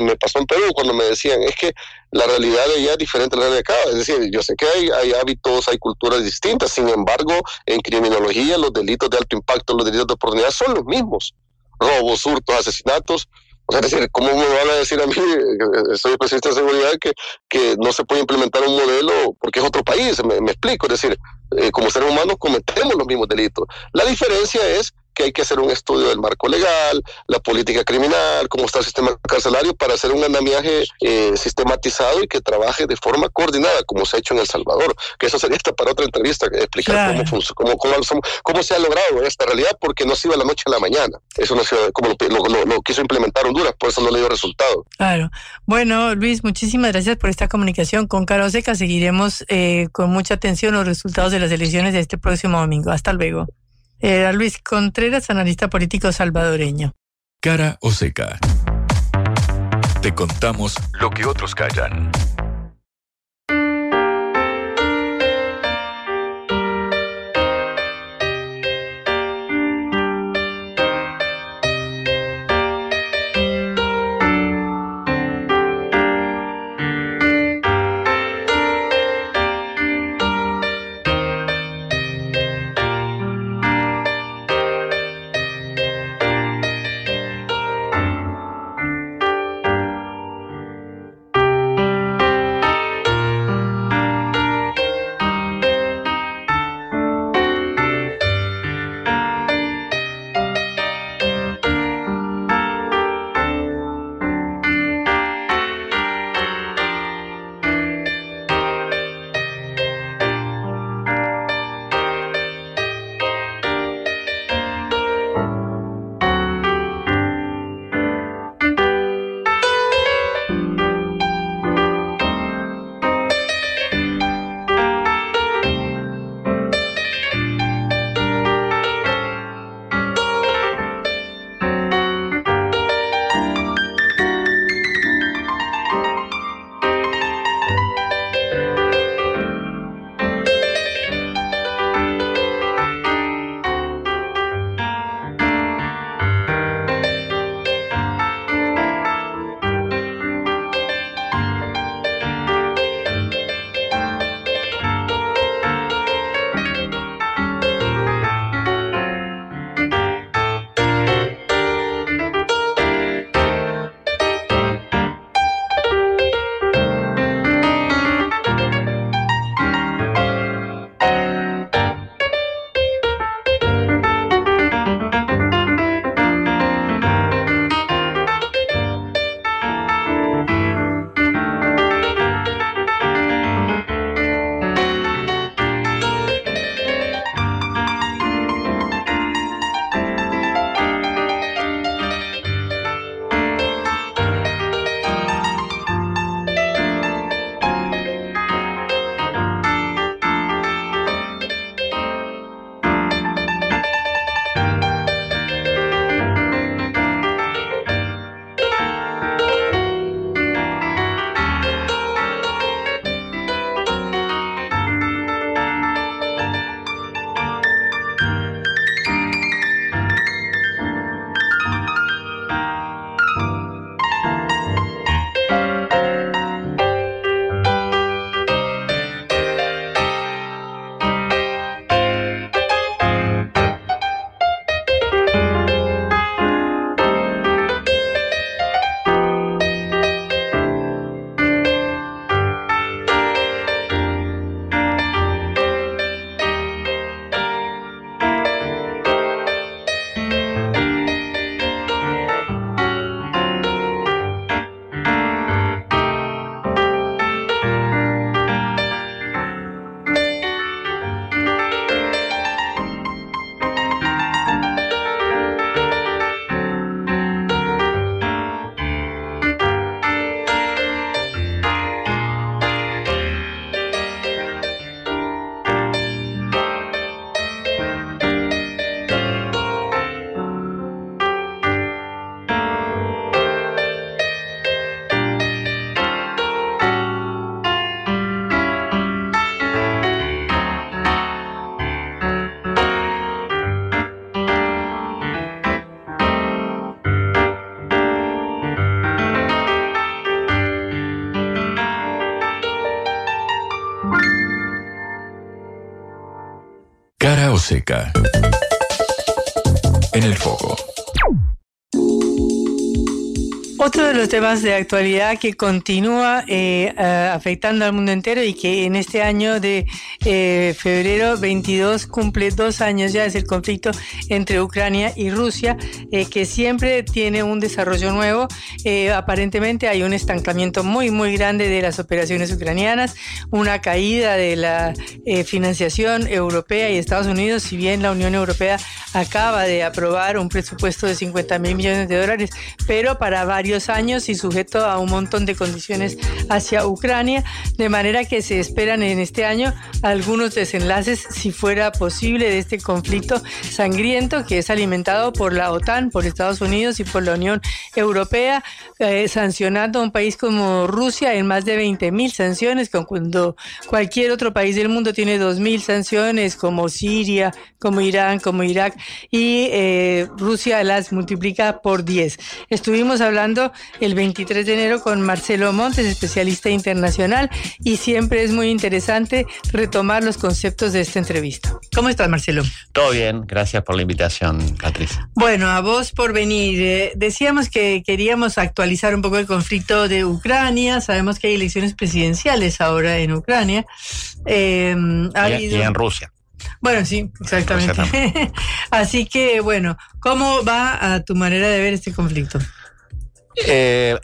me pasó en Perú, cuando me decían, es que la realidad de allá es diferente a la de acá. Es decir, yo sé que hay, hay hábitos, hay culturas distintas, sin embargo, en criminología los delitos de alto impacto, los delitos de oportunidad son los mismos. Robos, hurtos, asesinatos, o sea, es decir, ¿cómo me van a decir a mí, soy especialista de seguridad, que, que no se puede implementar un modelo porque es otro país? Me, me explico, es decir, eh, como seres humanos cometemos los mismos delitos. La diferencia es que hay que hacer un estudio del marco legal, la política criminal, cómo está el sistema carcelario para hacer un andamiaje eh, sistematizado y que trabaje de forma coordinada, como se ha hecho en El Salvador. Que eso sería hasta para otra entrevista, explicar cómo, cómo, cómo, cómo, se ha logrado esta realidad, porque no se iba de la noche a la mañana. Eso no se como lo, lo, quiso implementar Honduras, por eso no le dio resultado. Claro. Bueno, Luis, muchísimas gracias por esta comunicación con Caro Seca. Seguiremos eh, con mucha atención los resultados de las elecciones de este próximo domingo. Hasta luego. Era Luis Contreras, analista político salvadoreño. Cara o seca. Te contamos lo que otros callan. Oseca. En el foco. Otro de los temas de actualidad que continúa eh, eh, afectando al mundo entero y que en este año de eh, febrero 22 cumple dos años ya es el conflicto entre Ucrania y Rusia, que siempre tiene un desarrollo nuevo. aparentemente hay un estancamiento muy, muy grande de las operaciones ucranianas, una caída de la financiación europea y Estados Unidos, si bien la Unión Europea acaba de aprobar un presupuesto de 50 mil millones de dólares, pero para varios años y sujeto a un montón de condiciones hacia Ucrania, de manera que se esperan en este año algunos desenlaces, si fuera posible, de este conflicto sangriento que es alimentado por la OTAN, por Estados Unidos y por la Unión Europea, eh, sancionando a un país como Rusia en más de 20 mil sanciones, cuando cualquier otro país del mundo tiene 2 mil sanciones, como Siria, como Irán, como Irak, y eh, Rusia las multiplica por 10. Estuvimos hablando el 23 de enero con Marcelo Montes, especialista internacional, y siempre es muy interesante retomar los conceptos de esta entrevista. ¿Cómo estás, Marcelo? Todo bien, gracias por la invitación, Patricia. Bueno, a vos por venir. Eh, decíamos que queríamos actualizar un poco el conflicto de Ucrania. Sabemos que hay elecciones presidenciales ahora en Ucrania. Eh, y, en Rusia. Bueno, sí, exactamente. Así que, bueno, ¿cómo va a tu manera de ver este conflicto? Eh,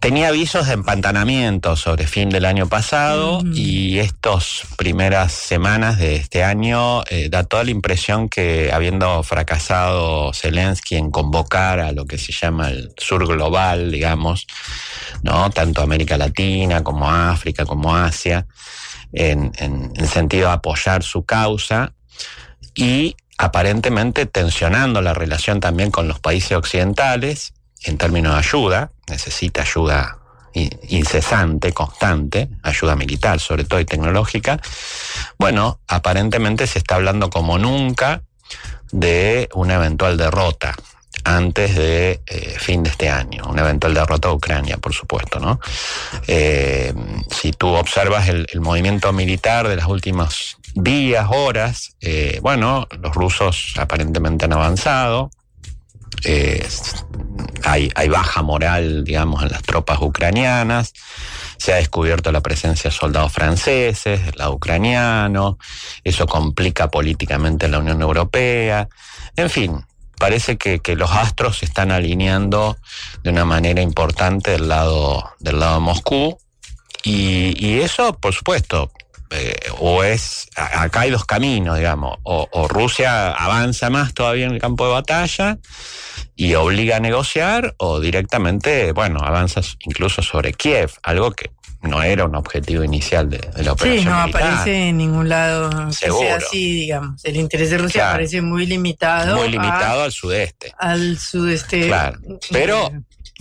tenía avisos de empantanamiento sobre fin del año pasado y estas primeras semanas de este año eh, da toda la impresión que habiendo fracasado Zelensky en convocar a lo que se llama el sur global, digamos, ¿no? tanto América Latina como África como Asia, en, en, en sentido de apoyar su causa y aparentemente tensionando la relación también con los países occidentales, en términos de ayuda, necesita ayuda incesante, constante, ayuda militar sobre todo y tecnológica, bueno, aparentemente se está hablando como nunca de una eventual derrota antes de eh, fin de este año, una eventual derrota de Ucrania, por supuesto, ¿no? Eh, si tú observas el, movimiento militar de los últimos días, horas, eh, bueno, los rusos aparentemente han avanzado, eh, hay, baja moral, digamos, en las tropas ucranianas. Se ha descubierto la presencia de soldados franceses, lado ucraniano. Eso complica políticamente la Unión Europea. En fin, parece que, que, los astros se están alineando de una manera importante del lado, del lado de Moscú. Y, y eso, por supuesto, eh, o es, acá hay dos caminos, digamos, o, Rusia avanza más todavía en el campo de batalla y obliga a negociar, o directamente, bueno, avanza incluso sobre Kiev, algo que no era un objetivo inicial de, la operación. Sí, no aparece en ningún lado Seguro. así, digamos. El interés de Rusia parece muy limitado. Muy limitado al sudeste. Al sudeste. Claro. Pero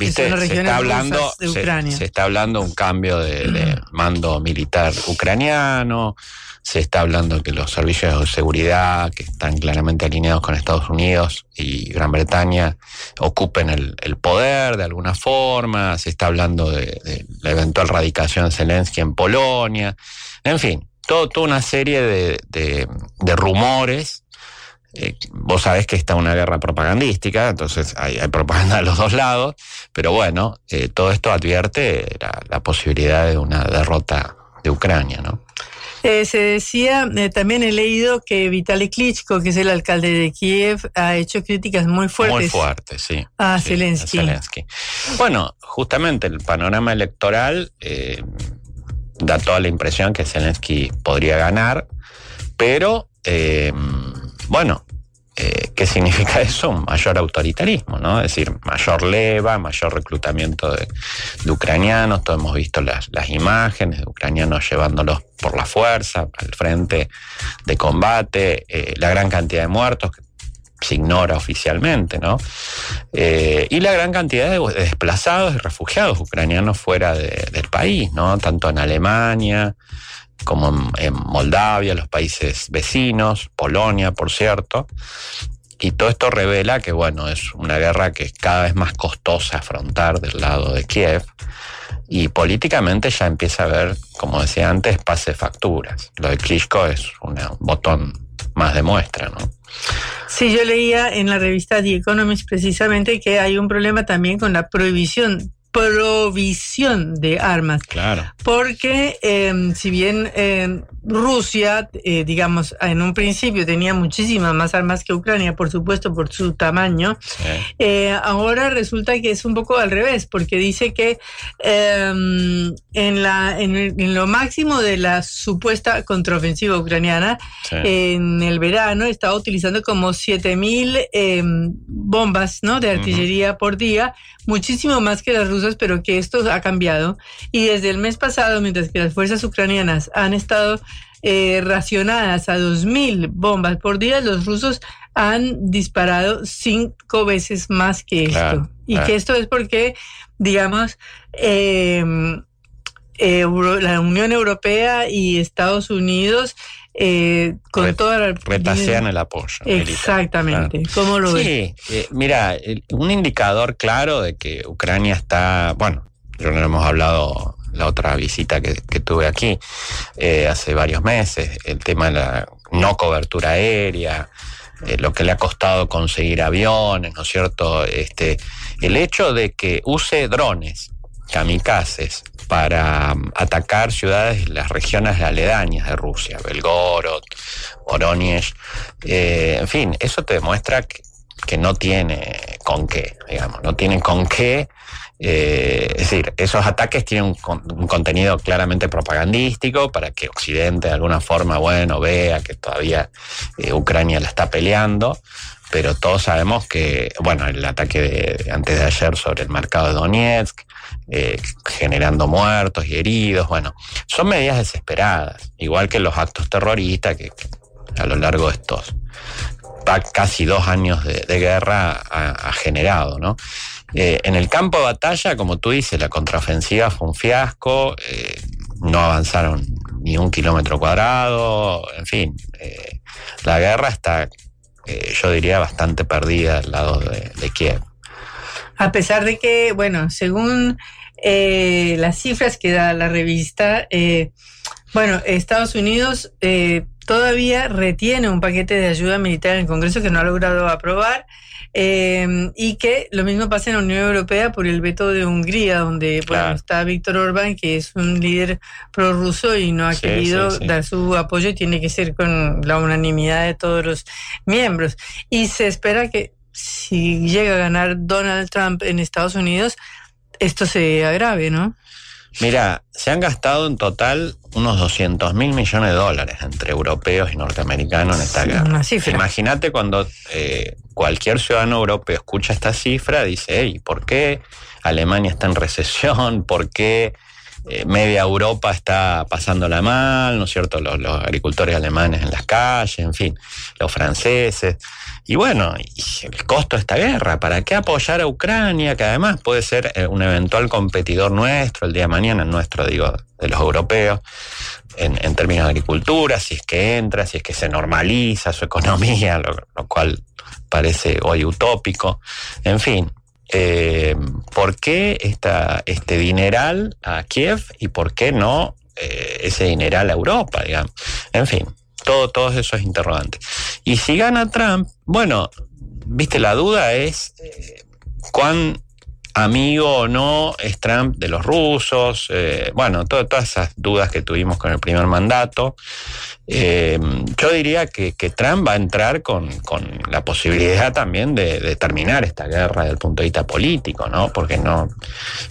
¿Viste? Se está hablando, se, está hablando un cambio de, mando militar ucraniano, se está hablando que los servicios de seguridad, que están claramente alineados con Estados Unidos y Gran Bretaña, ocupen el, poder de alguna forma, se está hablando de, la eventual radicación de Zelensky en Polonia, en fin, todo, toda una serie de rumores eh, vos sabés que está una guerra propagandística, entonces hay, propaganda de los dos lados, pero bueno, eh, todo esto advierte la, posibilidad de una derrota de Ucrania, ¿no? Eh, se decía, también he leído que Vitaly Klitschko, que es el alcalde de Kiev, ha hecho críticas muy fuertes. Muy fuertes, sí. A Zelensky. Bueno, justamente el panorama electoral da toda la impresión que Zelensky podría ganar, pero bueno, eh, ¿qué significa eso? mayor autoritarismo, ¿no? Es decir, mayor leva, mayor reclutamiento de, ucranianos. Todos hemos visto las, imágenes de ucranianos llevándolos por la fuerza al frente de combate, eh, la gran cantidad de muertos que se ignora oficialmente, ¿no? Eh, y la gran cantidad de, desplazados y refugiados ucranianos fuera del país, ¿no? Tanto en Alemania, como en, Moldavia, los países vecinos, Polonia, por cierto. Y todo esto revela que, bueno, es una guerra que es cada vez más costosa afrontar del lado de Kiev. Y políticamente ya empieza a haber, como decía antes, pase facturas. Lo de Klitschko es un botón más demuestra, ¿no? Sí, yo leía en la revista The Economist precisamente que hay un problema también con la prohibición provisión de armas. Claro. Porque eh, si bien eh, Rusia, eh, digamos, en un principio tenía muchísimas más armas que Ucrania, por supuesto, por su tamaño, eh, ahora resulta que es un poco al revés, porque dice que em, en, la, en, en, lo máximo de la supuesta contraofensiva ucraniana, Sí. en el verano estaba utilizando como 7.000 em, bombas ¿no? de artillería por día, muchísimo más que las rusas, pero que esto ha cambiado. Y desde el mes pasado, mientras que las fuerzas ucranianas han estado eh, racionadas a 2.000 bombas por día, los rusos han disparado cinco veces más que esto. Claro, y claro. que esto es porque, digamos, Euro- la Unión Europea y Estados Unidos eh, con Re- toda la Retasean el apoyo. militar, Exactamente. ¿Cómo lo ves? Sí, eh, mira, un indicador claro de que Ucrania está, bueno, yo no lo hemos hablado la otra visita que, que tuve aquí eh, hace varios meses, el tema de la no cobertura aérea, eh, lo que le ha costado conseguir aviones, ¿no es cierto? Este, el hecho de que use drones, kamikazes, para mm, atacar ciudades de las regiones aledañas de Rusia, Belgorod, Voronezh, eh, en fin, eso te demuestra que, que no tiene con qué, digamos, no tienen con qué. Eh, es decir, esos ataques tienen un, con- un contenido claramente propagandístico para que Occidente de alguna forma, bueno, vea que todavía eh, Ucrania la está peleando, pero todos sabemos que, bueno, el ataque de, antes de ayer sobre el mercado de Donetsk, eh, generando muertos y heridos, bueno, son medidas desesperadas, igual que los actos terroristas que, a lo largo de estos casi dos años de, de guerra ha, ha generado, ¿no? Eh, en el campo de batalla, como tú dices, la contraofensiva fue un fiasco, eh, no avanzaron ni un kilómetro cuadrado, en fin, eh, la guerra está, yo diría, bastante perdida al lado de, Kiev. A pesar de que, bueno, según eh, las cifras que da la revista, bueno, Estados Unidos eh, todavía retiene un paquete de ayuda militar en el Congreso que no ha logrado aprobar. eh, y que lo mismo pasa en la Unión Europea por el veto de Hungría, donde bueno, está Víctor Orbán, que es un líder prorruso y no ha Sí, querido sí, sí. dar su apoyo y tiene que ser con la unanimidad de todos los miembros. Y se espera que si llega a ganar Donald Trump en Estados Unidos, esto se agrave, ¿no? Mira, se han gastado en total unos 200 mil millones de dólares entre europeos y norteamericanos en esta guerra. Imagínate cuando eh, cualquier ciudadano europeo escucha esta cifra, dice, hey, ¿por qué Alemania está en recesión? ¿Por qué eh, media Europa está pasándola mal? ¿No es cierto? Los, los agricultores alemanes en las calles, en fin, los franceses. Y bueno, y el costo de esta guerra, ¿para qué apoyar a Ucrania? Que además puede ser eh, un eventual competidor nuestro, el día de mañana, nuestro, digo, de los europeos, en, términos de agricultura, si es que entra, si es que se normaliza su economía, lo, lo cual parece hoy utópico. En fin, eh, ¿por qué esta, este dineral a Kiev y por qué no eh, ese dineral a Europa, digamos? En fin, todo, todos esos interrogantes. Y si gana Trump, bueno, viste, la duda es eh, cuán amigo o no es Trump de los rusos, eh, bueno, to- todas esas dudas que tuvimos con el primer mandato. Eh, yo diría que, que Trump va a entrar con, con la posibilidad también de, terminar esta guerra desde el punto de vista político, ¿no? Porque no,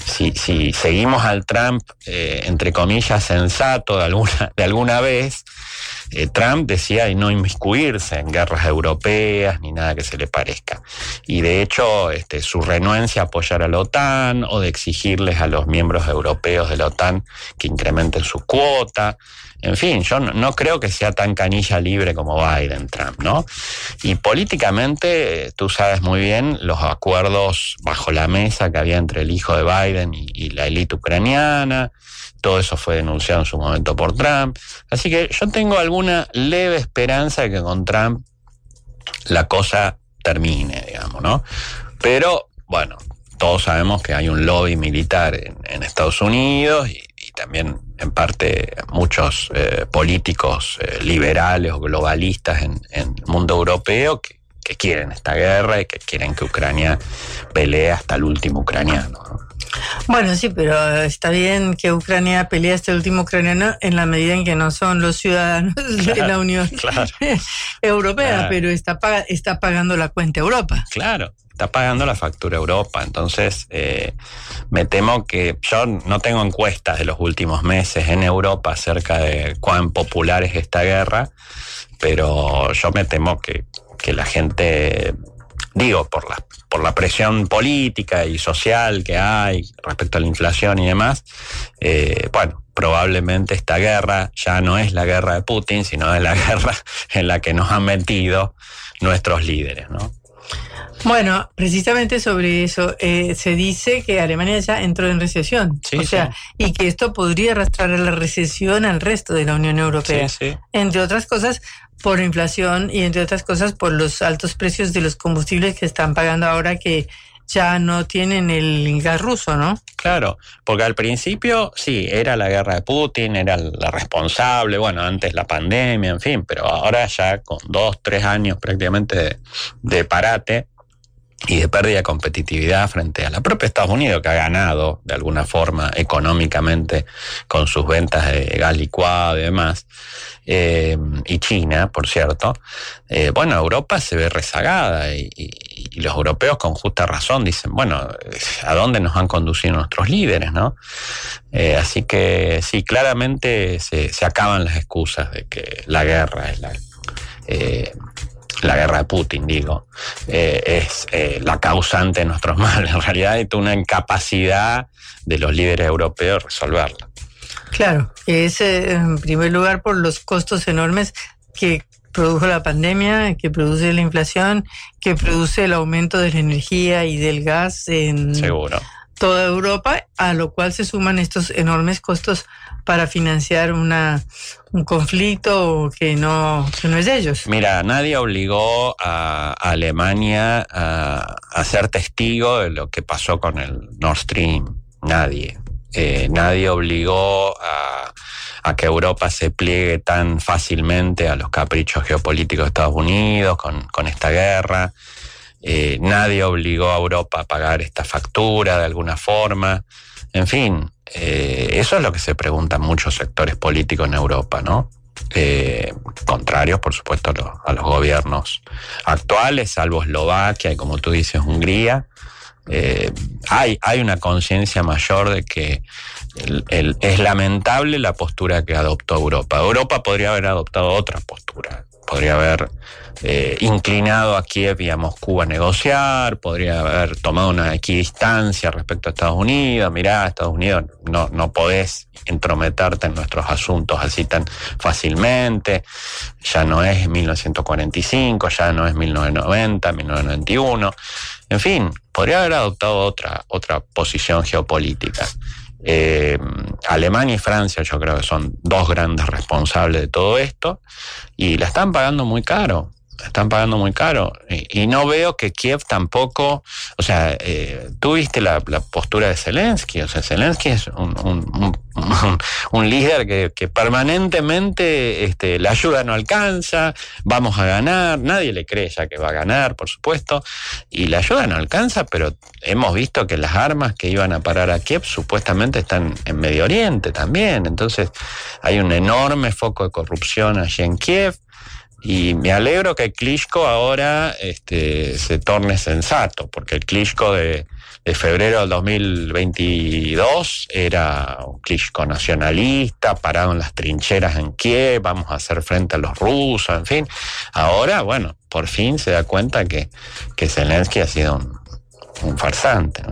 si, seguimos al Trump, entre comillas, sensato de alguna, de alguna vez, eh, Trump decía de no inmiscuirse en guerras europeas ni nada que se le parezca. Y de hecho, este, su renuencia a apoyar a la OTAN o de exigirles a los miembros europeos de la OTAN que incrementen su cuota. En fin, yo no, creo que sea tan canilla libre como Biden, Trump, ¿no? Y políticamente, eh, tú sabes muy bien los acuerdos bajo la mesa que había entre el hijo de Biden y, la élite ucraniana. Todo eso fue denunciado en su momento por Trump. Así que yo tengo alguna leve esperanza de que con Trump la cosa termine, digamos, ¿no? Pero, bueno, todos sabemos que hay un lobby militar en, en Estados Unidos y también en parte muchos eh, políticos eh, liberales o globalistas en, en el mundo europeo que, quieren esta guerra y que quieren que Ucrania pelee hasta el último ucraniano. ¿no? Bueno, sí, pero está bien que Ucrania pelee hasta el último ucraniano en la medida en que no son los ciudadanos de la Unión Claro, Europea, Claro. pero está, paga- está pagando la cuenta Europa. claro. Está pagando la factura Europa. Entonces, eh, me temo que yo no tengo encuestas de los últimos meses en Europa acerca de cuán popular es esta guerra, pero yo me temo que, que la gente, digo, por la, por la presión política y social que hay respecto a la inflación y demás, eh, bueno, probablemente esta guerra ya no es la guerra de Putin, sino es la guerra en la que nos han metido nuestros líderes, ¿no? Bueno, precisamente sobre eso, eh, se dice que Alemania ya entró en recesión. Sí, o sea, y que esto podría arrastrar a la recesión al resto de la Unión Europea. Sí, sí. Entre otras cosas, por la inflación y entre otras cosas, por los altos precios de los combustibles que están pagando ahora que ya no tienen el gas ruso, ¿no? Claro, porque al principio sí, era la guerra de Putin, era la responsable, bueno, antes la pandemia, en fin, pero ahora ya con dos, tres años prácticamente de, de parate y de pérdida de competitividad frente a la propia Estados Unidos, que ha ganado de alguna forma económicamente con sus ventas de gas licuado y demás, eh, y China, por cierto, eh, bueno, Europa se ve rezagada y, los europeos con justa razón dicen, bueno, ¿a dónde nos han conducido nuestros líderes, no? Eh, así que sí, claramente se, se acaban las excusas de que la guerra es la, la guerra de Putin, digo, eh, es eh, la causante de nuestros males. En realidad toda una incapacidad de los líderes europeos de resolverla. Claro, es eh, en primer lugar por los costos enormes que produjo la pandemia, que produce la inflación, que produce el aumento de la energía y del gas en Seguro. Toda Europa, a lo cual se suman estos enormes costos para financiar una, un conflicto que no, que no es de ellos. Mira, nadie obligó a Alemania a, a ser testigo de lo que pasó con el Nord Stream. Nadie. Eh, nadie obligó a, a que Europa se pliegue tan fácilmente a los caprichos geopolíticos de Estados Unidos con, con esta guerra. Eh, nadie obligó a Europa a pagar esta factura de alguna forma. En fin, eh, eso es lo que se preguntan muchos sectores políticos en Europa, ¿no? Eh, contrarios, por supuesto, a los, gobiernos actuales, salvo Eslovaquia y, como tú dices, Hungría. Hay, hay una conciencia mayor de que es lamentable la postura que adoptó Europa. Europa podría haber adoptado otra postura. Podría haber eh, inclinado a Kiev y a Moscú a negociar, podría haber tomado una equidistancia respecto a Estados Unidos. Mirá, Estados Unidos, no, no podés entrometerte en nuestros asuntos así tan fácilmente. Ya no es 1945, ya no es 1990, 1991. En fin, podría haber adoptado otra, otra posición geopolítica. Eh, Alemania y Francia yo creo que son dos grandes responsables de todo esto y la están pagando muy caro. Están pagando muy caro. Y, no veo que Kiev tampoco. O sea, eh, tú viste la, postura de Zelensky. O sea, Zelensky es un, líder que, que permanentemente este, la ayuda no alcanza, vamos a ganar. Nadie le cree ya que va a ganar, por supuesto. Y la ayuda no alcanza, pero hemos visto que las armas que iban a parar a Kiev supuestamente están en Medio Oriente también. Entonces, hay un enorme foco de corrupción allí en Kiev. Y me alegro que Klitschko ahora este, se torne sensato, porque el Klitschko de, de febrero del 2022 era un Klitschko nacionalista, parado en las trincheras en Kiev, vamos a hacer frente a los rusos, en fin. Ahora, bueno, por fin se da cuenta que, que Zelensky ha sido un, un farsante.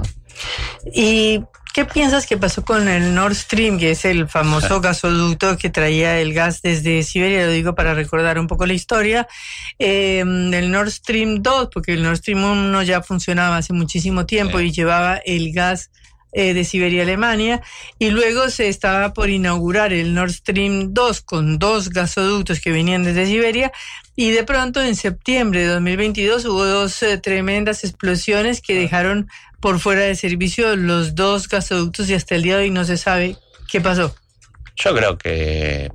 ¿Y qué piensas que pasó con el Nord Stream, que es el famoso gasoducto que traía el gas desde Siberia? Lo digo para recordar un poco la historia. Eh, el Nord Stream 2, porque el Nord Stream 1 ya funcionaba hace muchísimo tiempo y llevaba el gas eh, de Siberia a Alemania y luego se estaba por inaugurar el Nord Stream 2 con dos gasoductos que venían desde Siberia y de pronto en septiembre de 2022 hubo dos eh, tremendas explosiones que dejaron por fuera de servicio los dos gasoductos y hasta el día de hoy no se sabe ¿Qué pasó? Yo creo que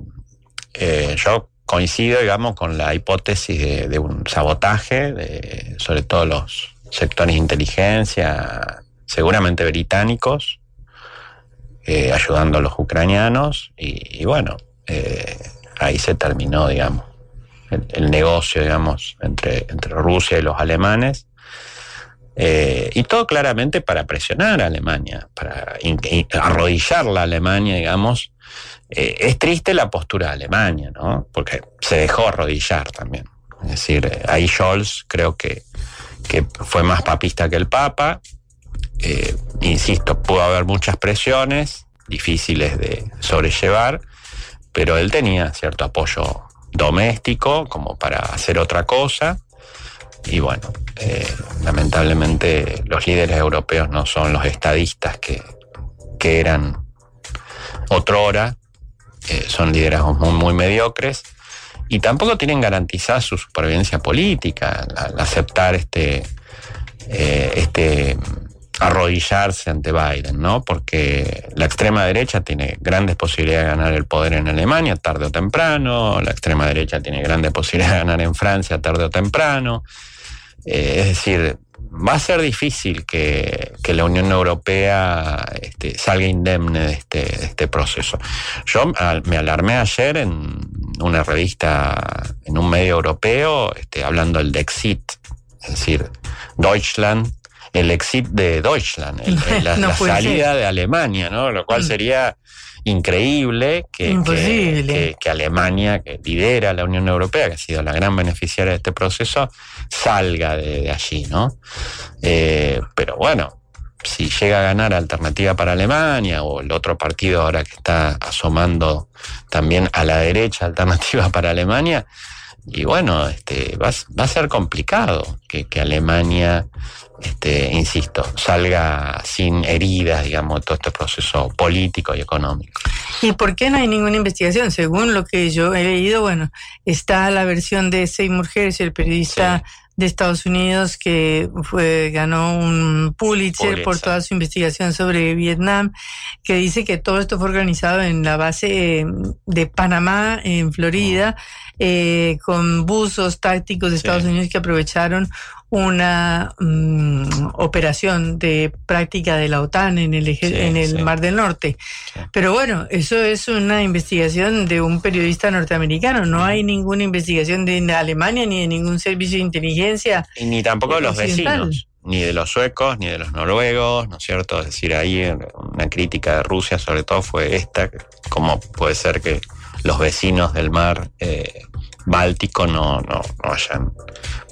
eh, yo coincido, digamos, con la hipótesis de, un sabotaje, de, sobre todo los sectores de inteligencia, seguramente británicos, eh, ayudando a los ucranianos, y, y bueno, eh, ahí se terminó, digamos, el, el, negocio, digamos, entre, entre Rusia y los alemanes. Eh, y todo claramente para presionar a Alemania, para arrodillar la Alemania, digamos. Eh, es triste la postura de Alemania, ¿no? Porque se dejó arrodillar también. Es decir, eh, ahí Scholz creo que, que fue más papista que el Papa. Insisto, pudo haber muchas presiones difíciles de sobrellevar, pero él tenía cierto apoyo doméstico como para hacer otra cosa. Y bueno, eh, lamentablemente los líderes europeos no son los estadistas que, que eran otrora, eh, son liderazgos muy, mediocres y tampoco tienen garantizada su supervivencia política al, aceptar este, eh, este arrodillarse ante Biden, ¿no? Porque la extrema derecha tiene grandes posibilidades de ganar el poder en Alemania tarde o temprano, la extrema derecha tiene grandes posibilidades de ganar en Francia tarde o temprano. Eh, es decir, va a ser difícil que, que la Unión Europea este, salga indemne de este, de este proceso. Yo al, me alarmé ayer en una revista, en un medio europeo, este, hablando del Dexit, es decir, Deutschland, el exit de Deutschland, el, la, no la salida ser. de Alemania, ¿no? Lo cual mm. sería increíble que, que, que, que, Alemania, que lidera la Unión Europea, que ha sido la gran beneficiaria de este proceso, salga de, de allí, ¿no? Eh, pero bueno, si llega a ganar Alternativa para Alemania o el otro partido ahora que está asomando también a la derecha, Alternativa para Alemania, y bueno, este, va, va a ser complicado que, que Alemania este, insisto, salga sin heridas, digamos, todo este proceso político y económico. ¿Y por qué no hay ninguna investigación? Según lo que yo he leído, bueno, está la versión de Seymour Hersh, el periodista sí. de Estados Unidos que fue, ganó un Pulitzer, Pulitzer, por toda su investigación sobre Vietnam, que dice que todo esto fue organizado en la base de Panamá, en Florida, eh, con buzos tácticos de Estados sí. Unidos que aprovecharon una um, operación de práctica de la OTAN en el, sí, en el sí. Mar del Norte. Sí. Pero bueno, eso es una investigación de un periodista norteamericano. No hay ninguna investigación de Alemania ni de ningún servicio de inteligencia. Y ni tampoco de los vecinos. Ni de los suecos, ni de los noruegos, ¿no es cierto? Es decir, ahí una crítica de Rusia sobre todo fue esta, cómo puede ser que los vecinos del mar eh, Báltico no, no, no hayan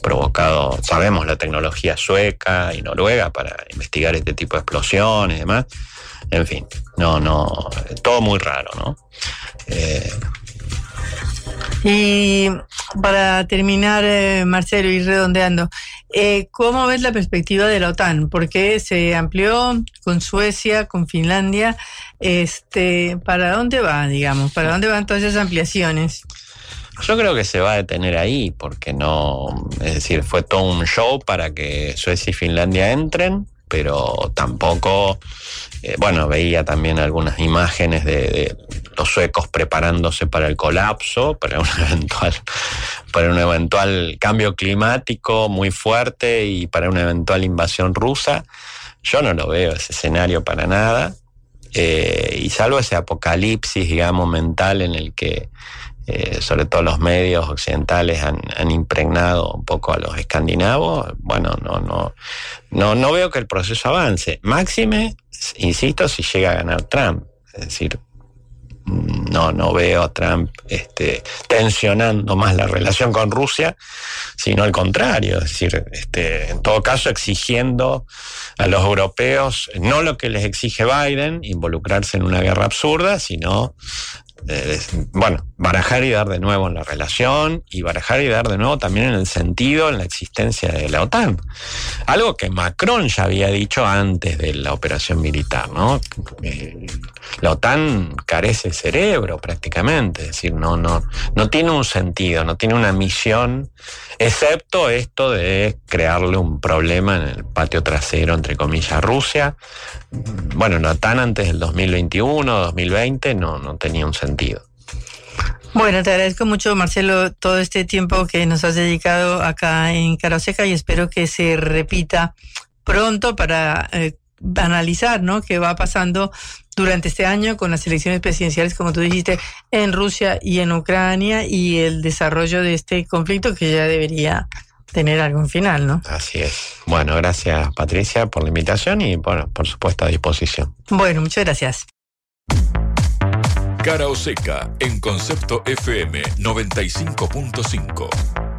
provocado, sabemos la tecnología sueca y noruega para investigar este tipo de explosiones y demás. En fin, no, no, todo muy raro, ¿no? Eh, y para terminar, eh, Marcelo, y redondeando, eh, ¿cómo ves la perspectiva de la OTAN? Porque se amplió con Suecia, con Finlandia. Este, ¿Para dónde va, digamos? ¿Para dónde van todas esas ampliaciones? Yo creo que se va a detener ahí, porque no, es decir, fue todo un show para que Suecia y Finlandia entren, pero tampoco, eh, bueno, veía también algunas imágenes de, los suecos preparándose para el colapso, para un eventual, para un eventual cambio climático muy fuerte y para una eventual invasión rusa. Yo no lo veo ese escenario para nada. Eh, y salvo ese apocalipsis, digamos, mental en el que eh, sobre todo los medios occidentales han, impregnado un poco a los escandinavos, bueno, no, no, no, no veo que el proceso avance. Máxime, insisto, si llega a ganar Trump. Es decir, no, no veo a Trump este, tensionando más la relación con Rusia, sino al contrario, es decir, este, en todo caso exigiendo a los europeos no lo que les exige Biden, involucrarse en una guerra absurda, sino eh, bueno, barajar y dar de nuevo en la relación y barajar y dar de nuevo también en el sentido, en la existencia de la OTAN. Algo que Macron ya había dicho antes de la operación militar, ¿no? Eh, la OTAN carece cerebro prácticamente, es decir, no, no, no tiene un sentido, no tiene una misión, excepto esto de crearle un problema en el patio trasero, entre comillas, Rusia. Bueno, la OTAN antes del 2021, 2020 no, no tenía un sentido. Bueno, te agradezco mucho, Marcelo, todo este tiempo que nos has dedicado acá en Caroseca y espero que se repita pronto para eh, analizar ¿no? qué va pasando durante este año con las elecciones presidenciales, como tú dijiste, en Rusia y en Ucrania y el desarrollo de este conflicto que ya debería tener algún final, ¿no? Así es. Bueno, gracias Patricia por la invitación y por, por supuesto a disposición. Bueno, muchas gracias. Cara o seca en Concepto FM 95.5.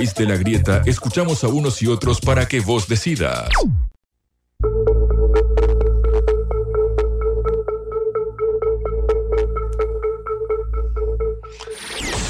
De la grieta, escuchamos a unos y otros para que vos decidas.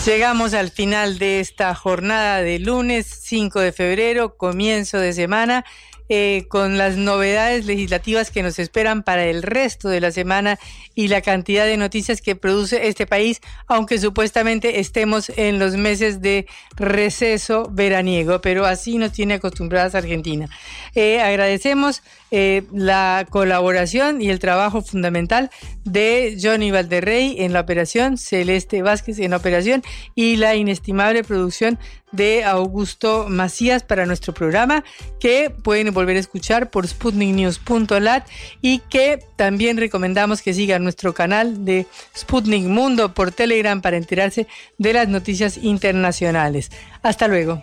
Llegamos al final de esta jornada de lunes 5 de febrero, comienzo de semana. Eh, con las novedades legislativas que nos esperan para el resto de la semana y la cantidad de noticias que produce este país, aunque supuestamente estemos en los meses de receso veraniego, pero así nos tiene acostumbradas Argentina. Eh, agradecemos eh, la colaboración y el trabajo fundamental de Johnny Valderrey en la operación, Celeste Vázquez en la operación y la inestimable producción de Augusto Macías para nuestro programa que pueden volver a escuchar por sputniknews.lat y que también recomendamos que sigan nuestro canal de Sputnik Mundo por Telegram para enterarse de las noticias internacionales. Hasta luego.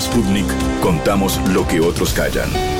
Sputnik contamos lo que otros callan.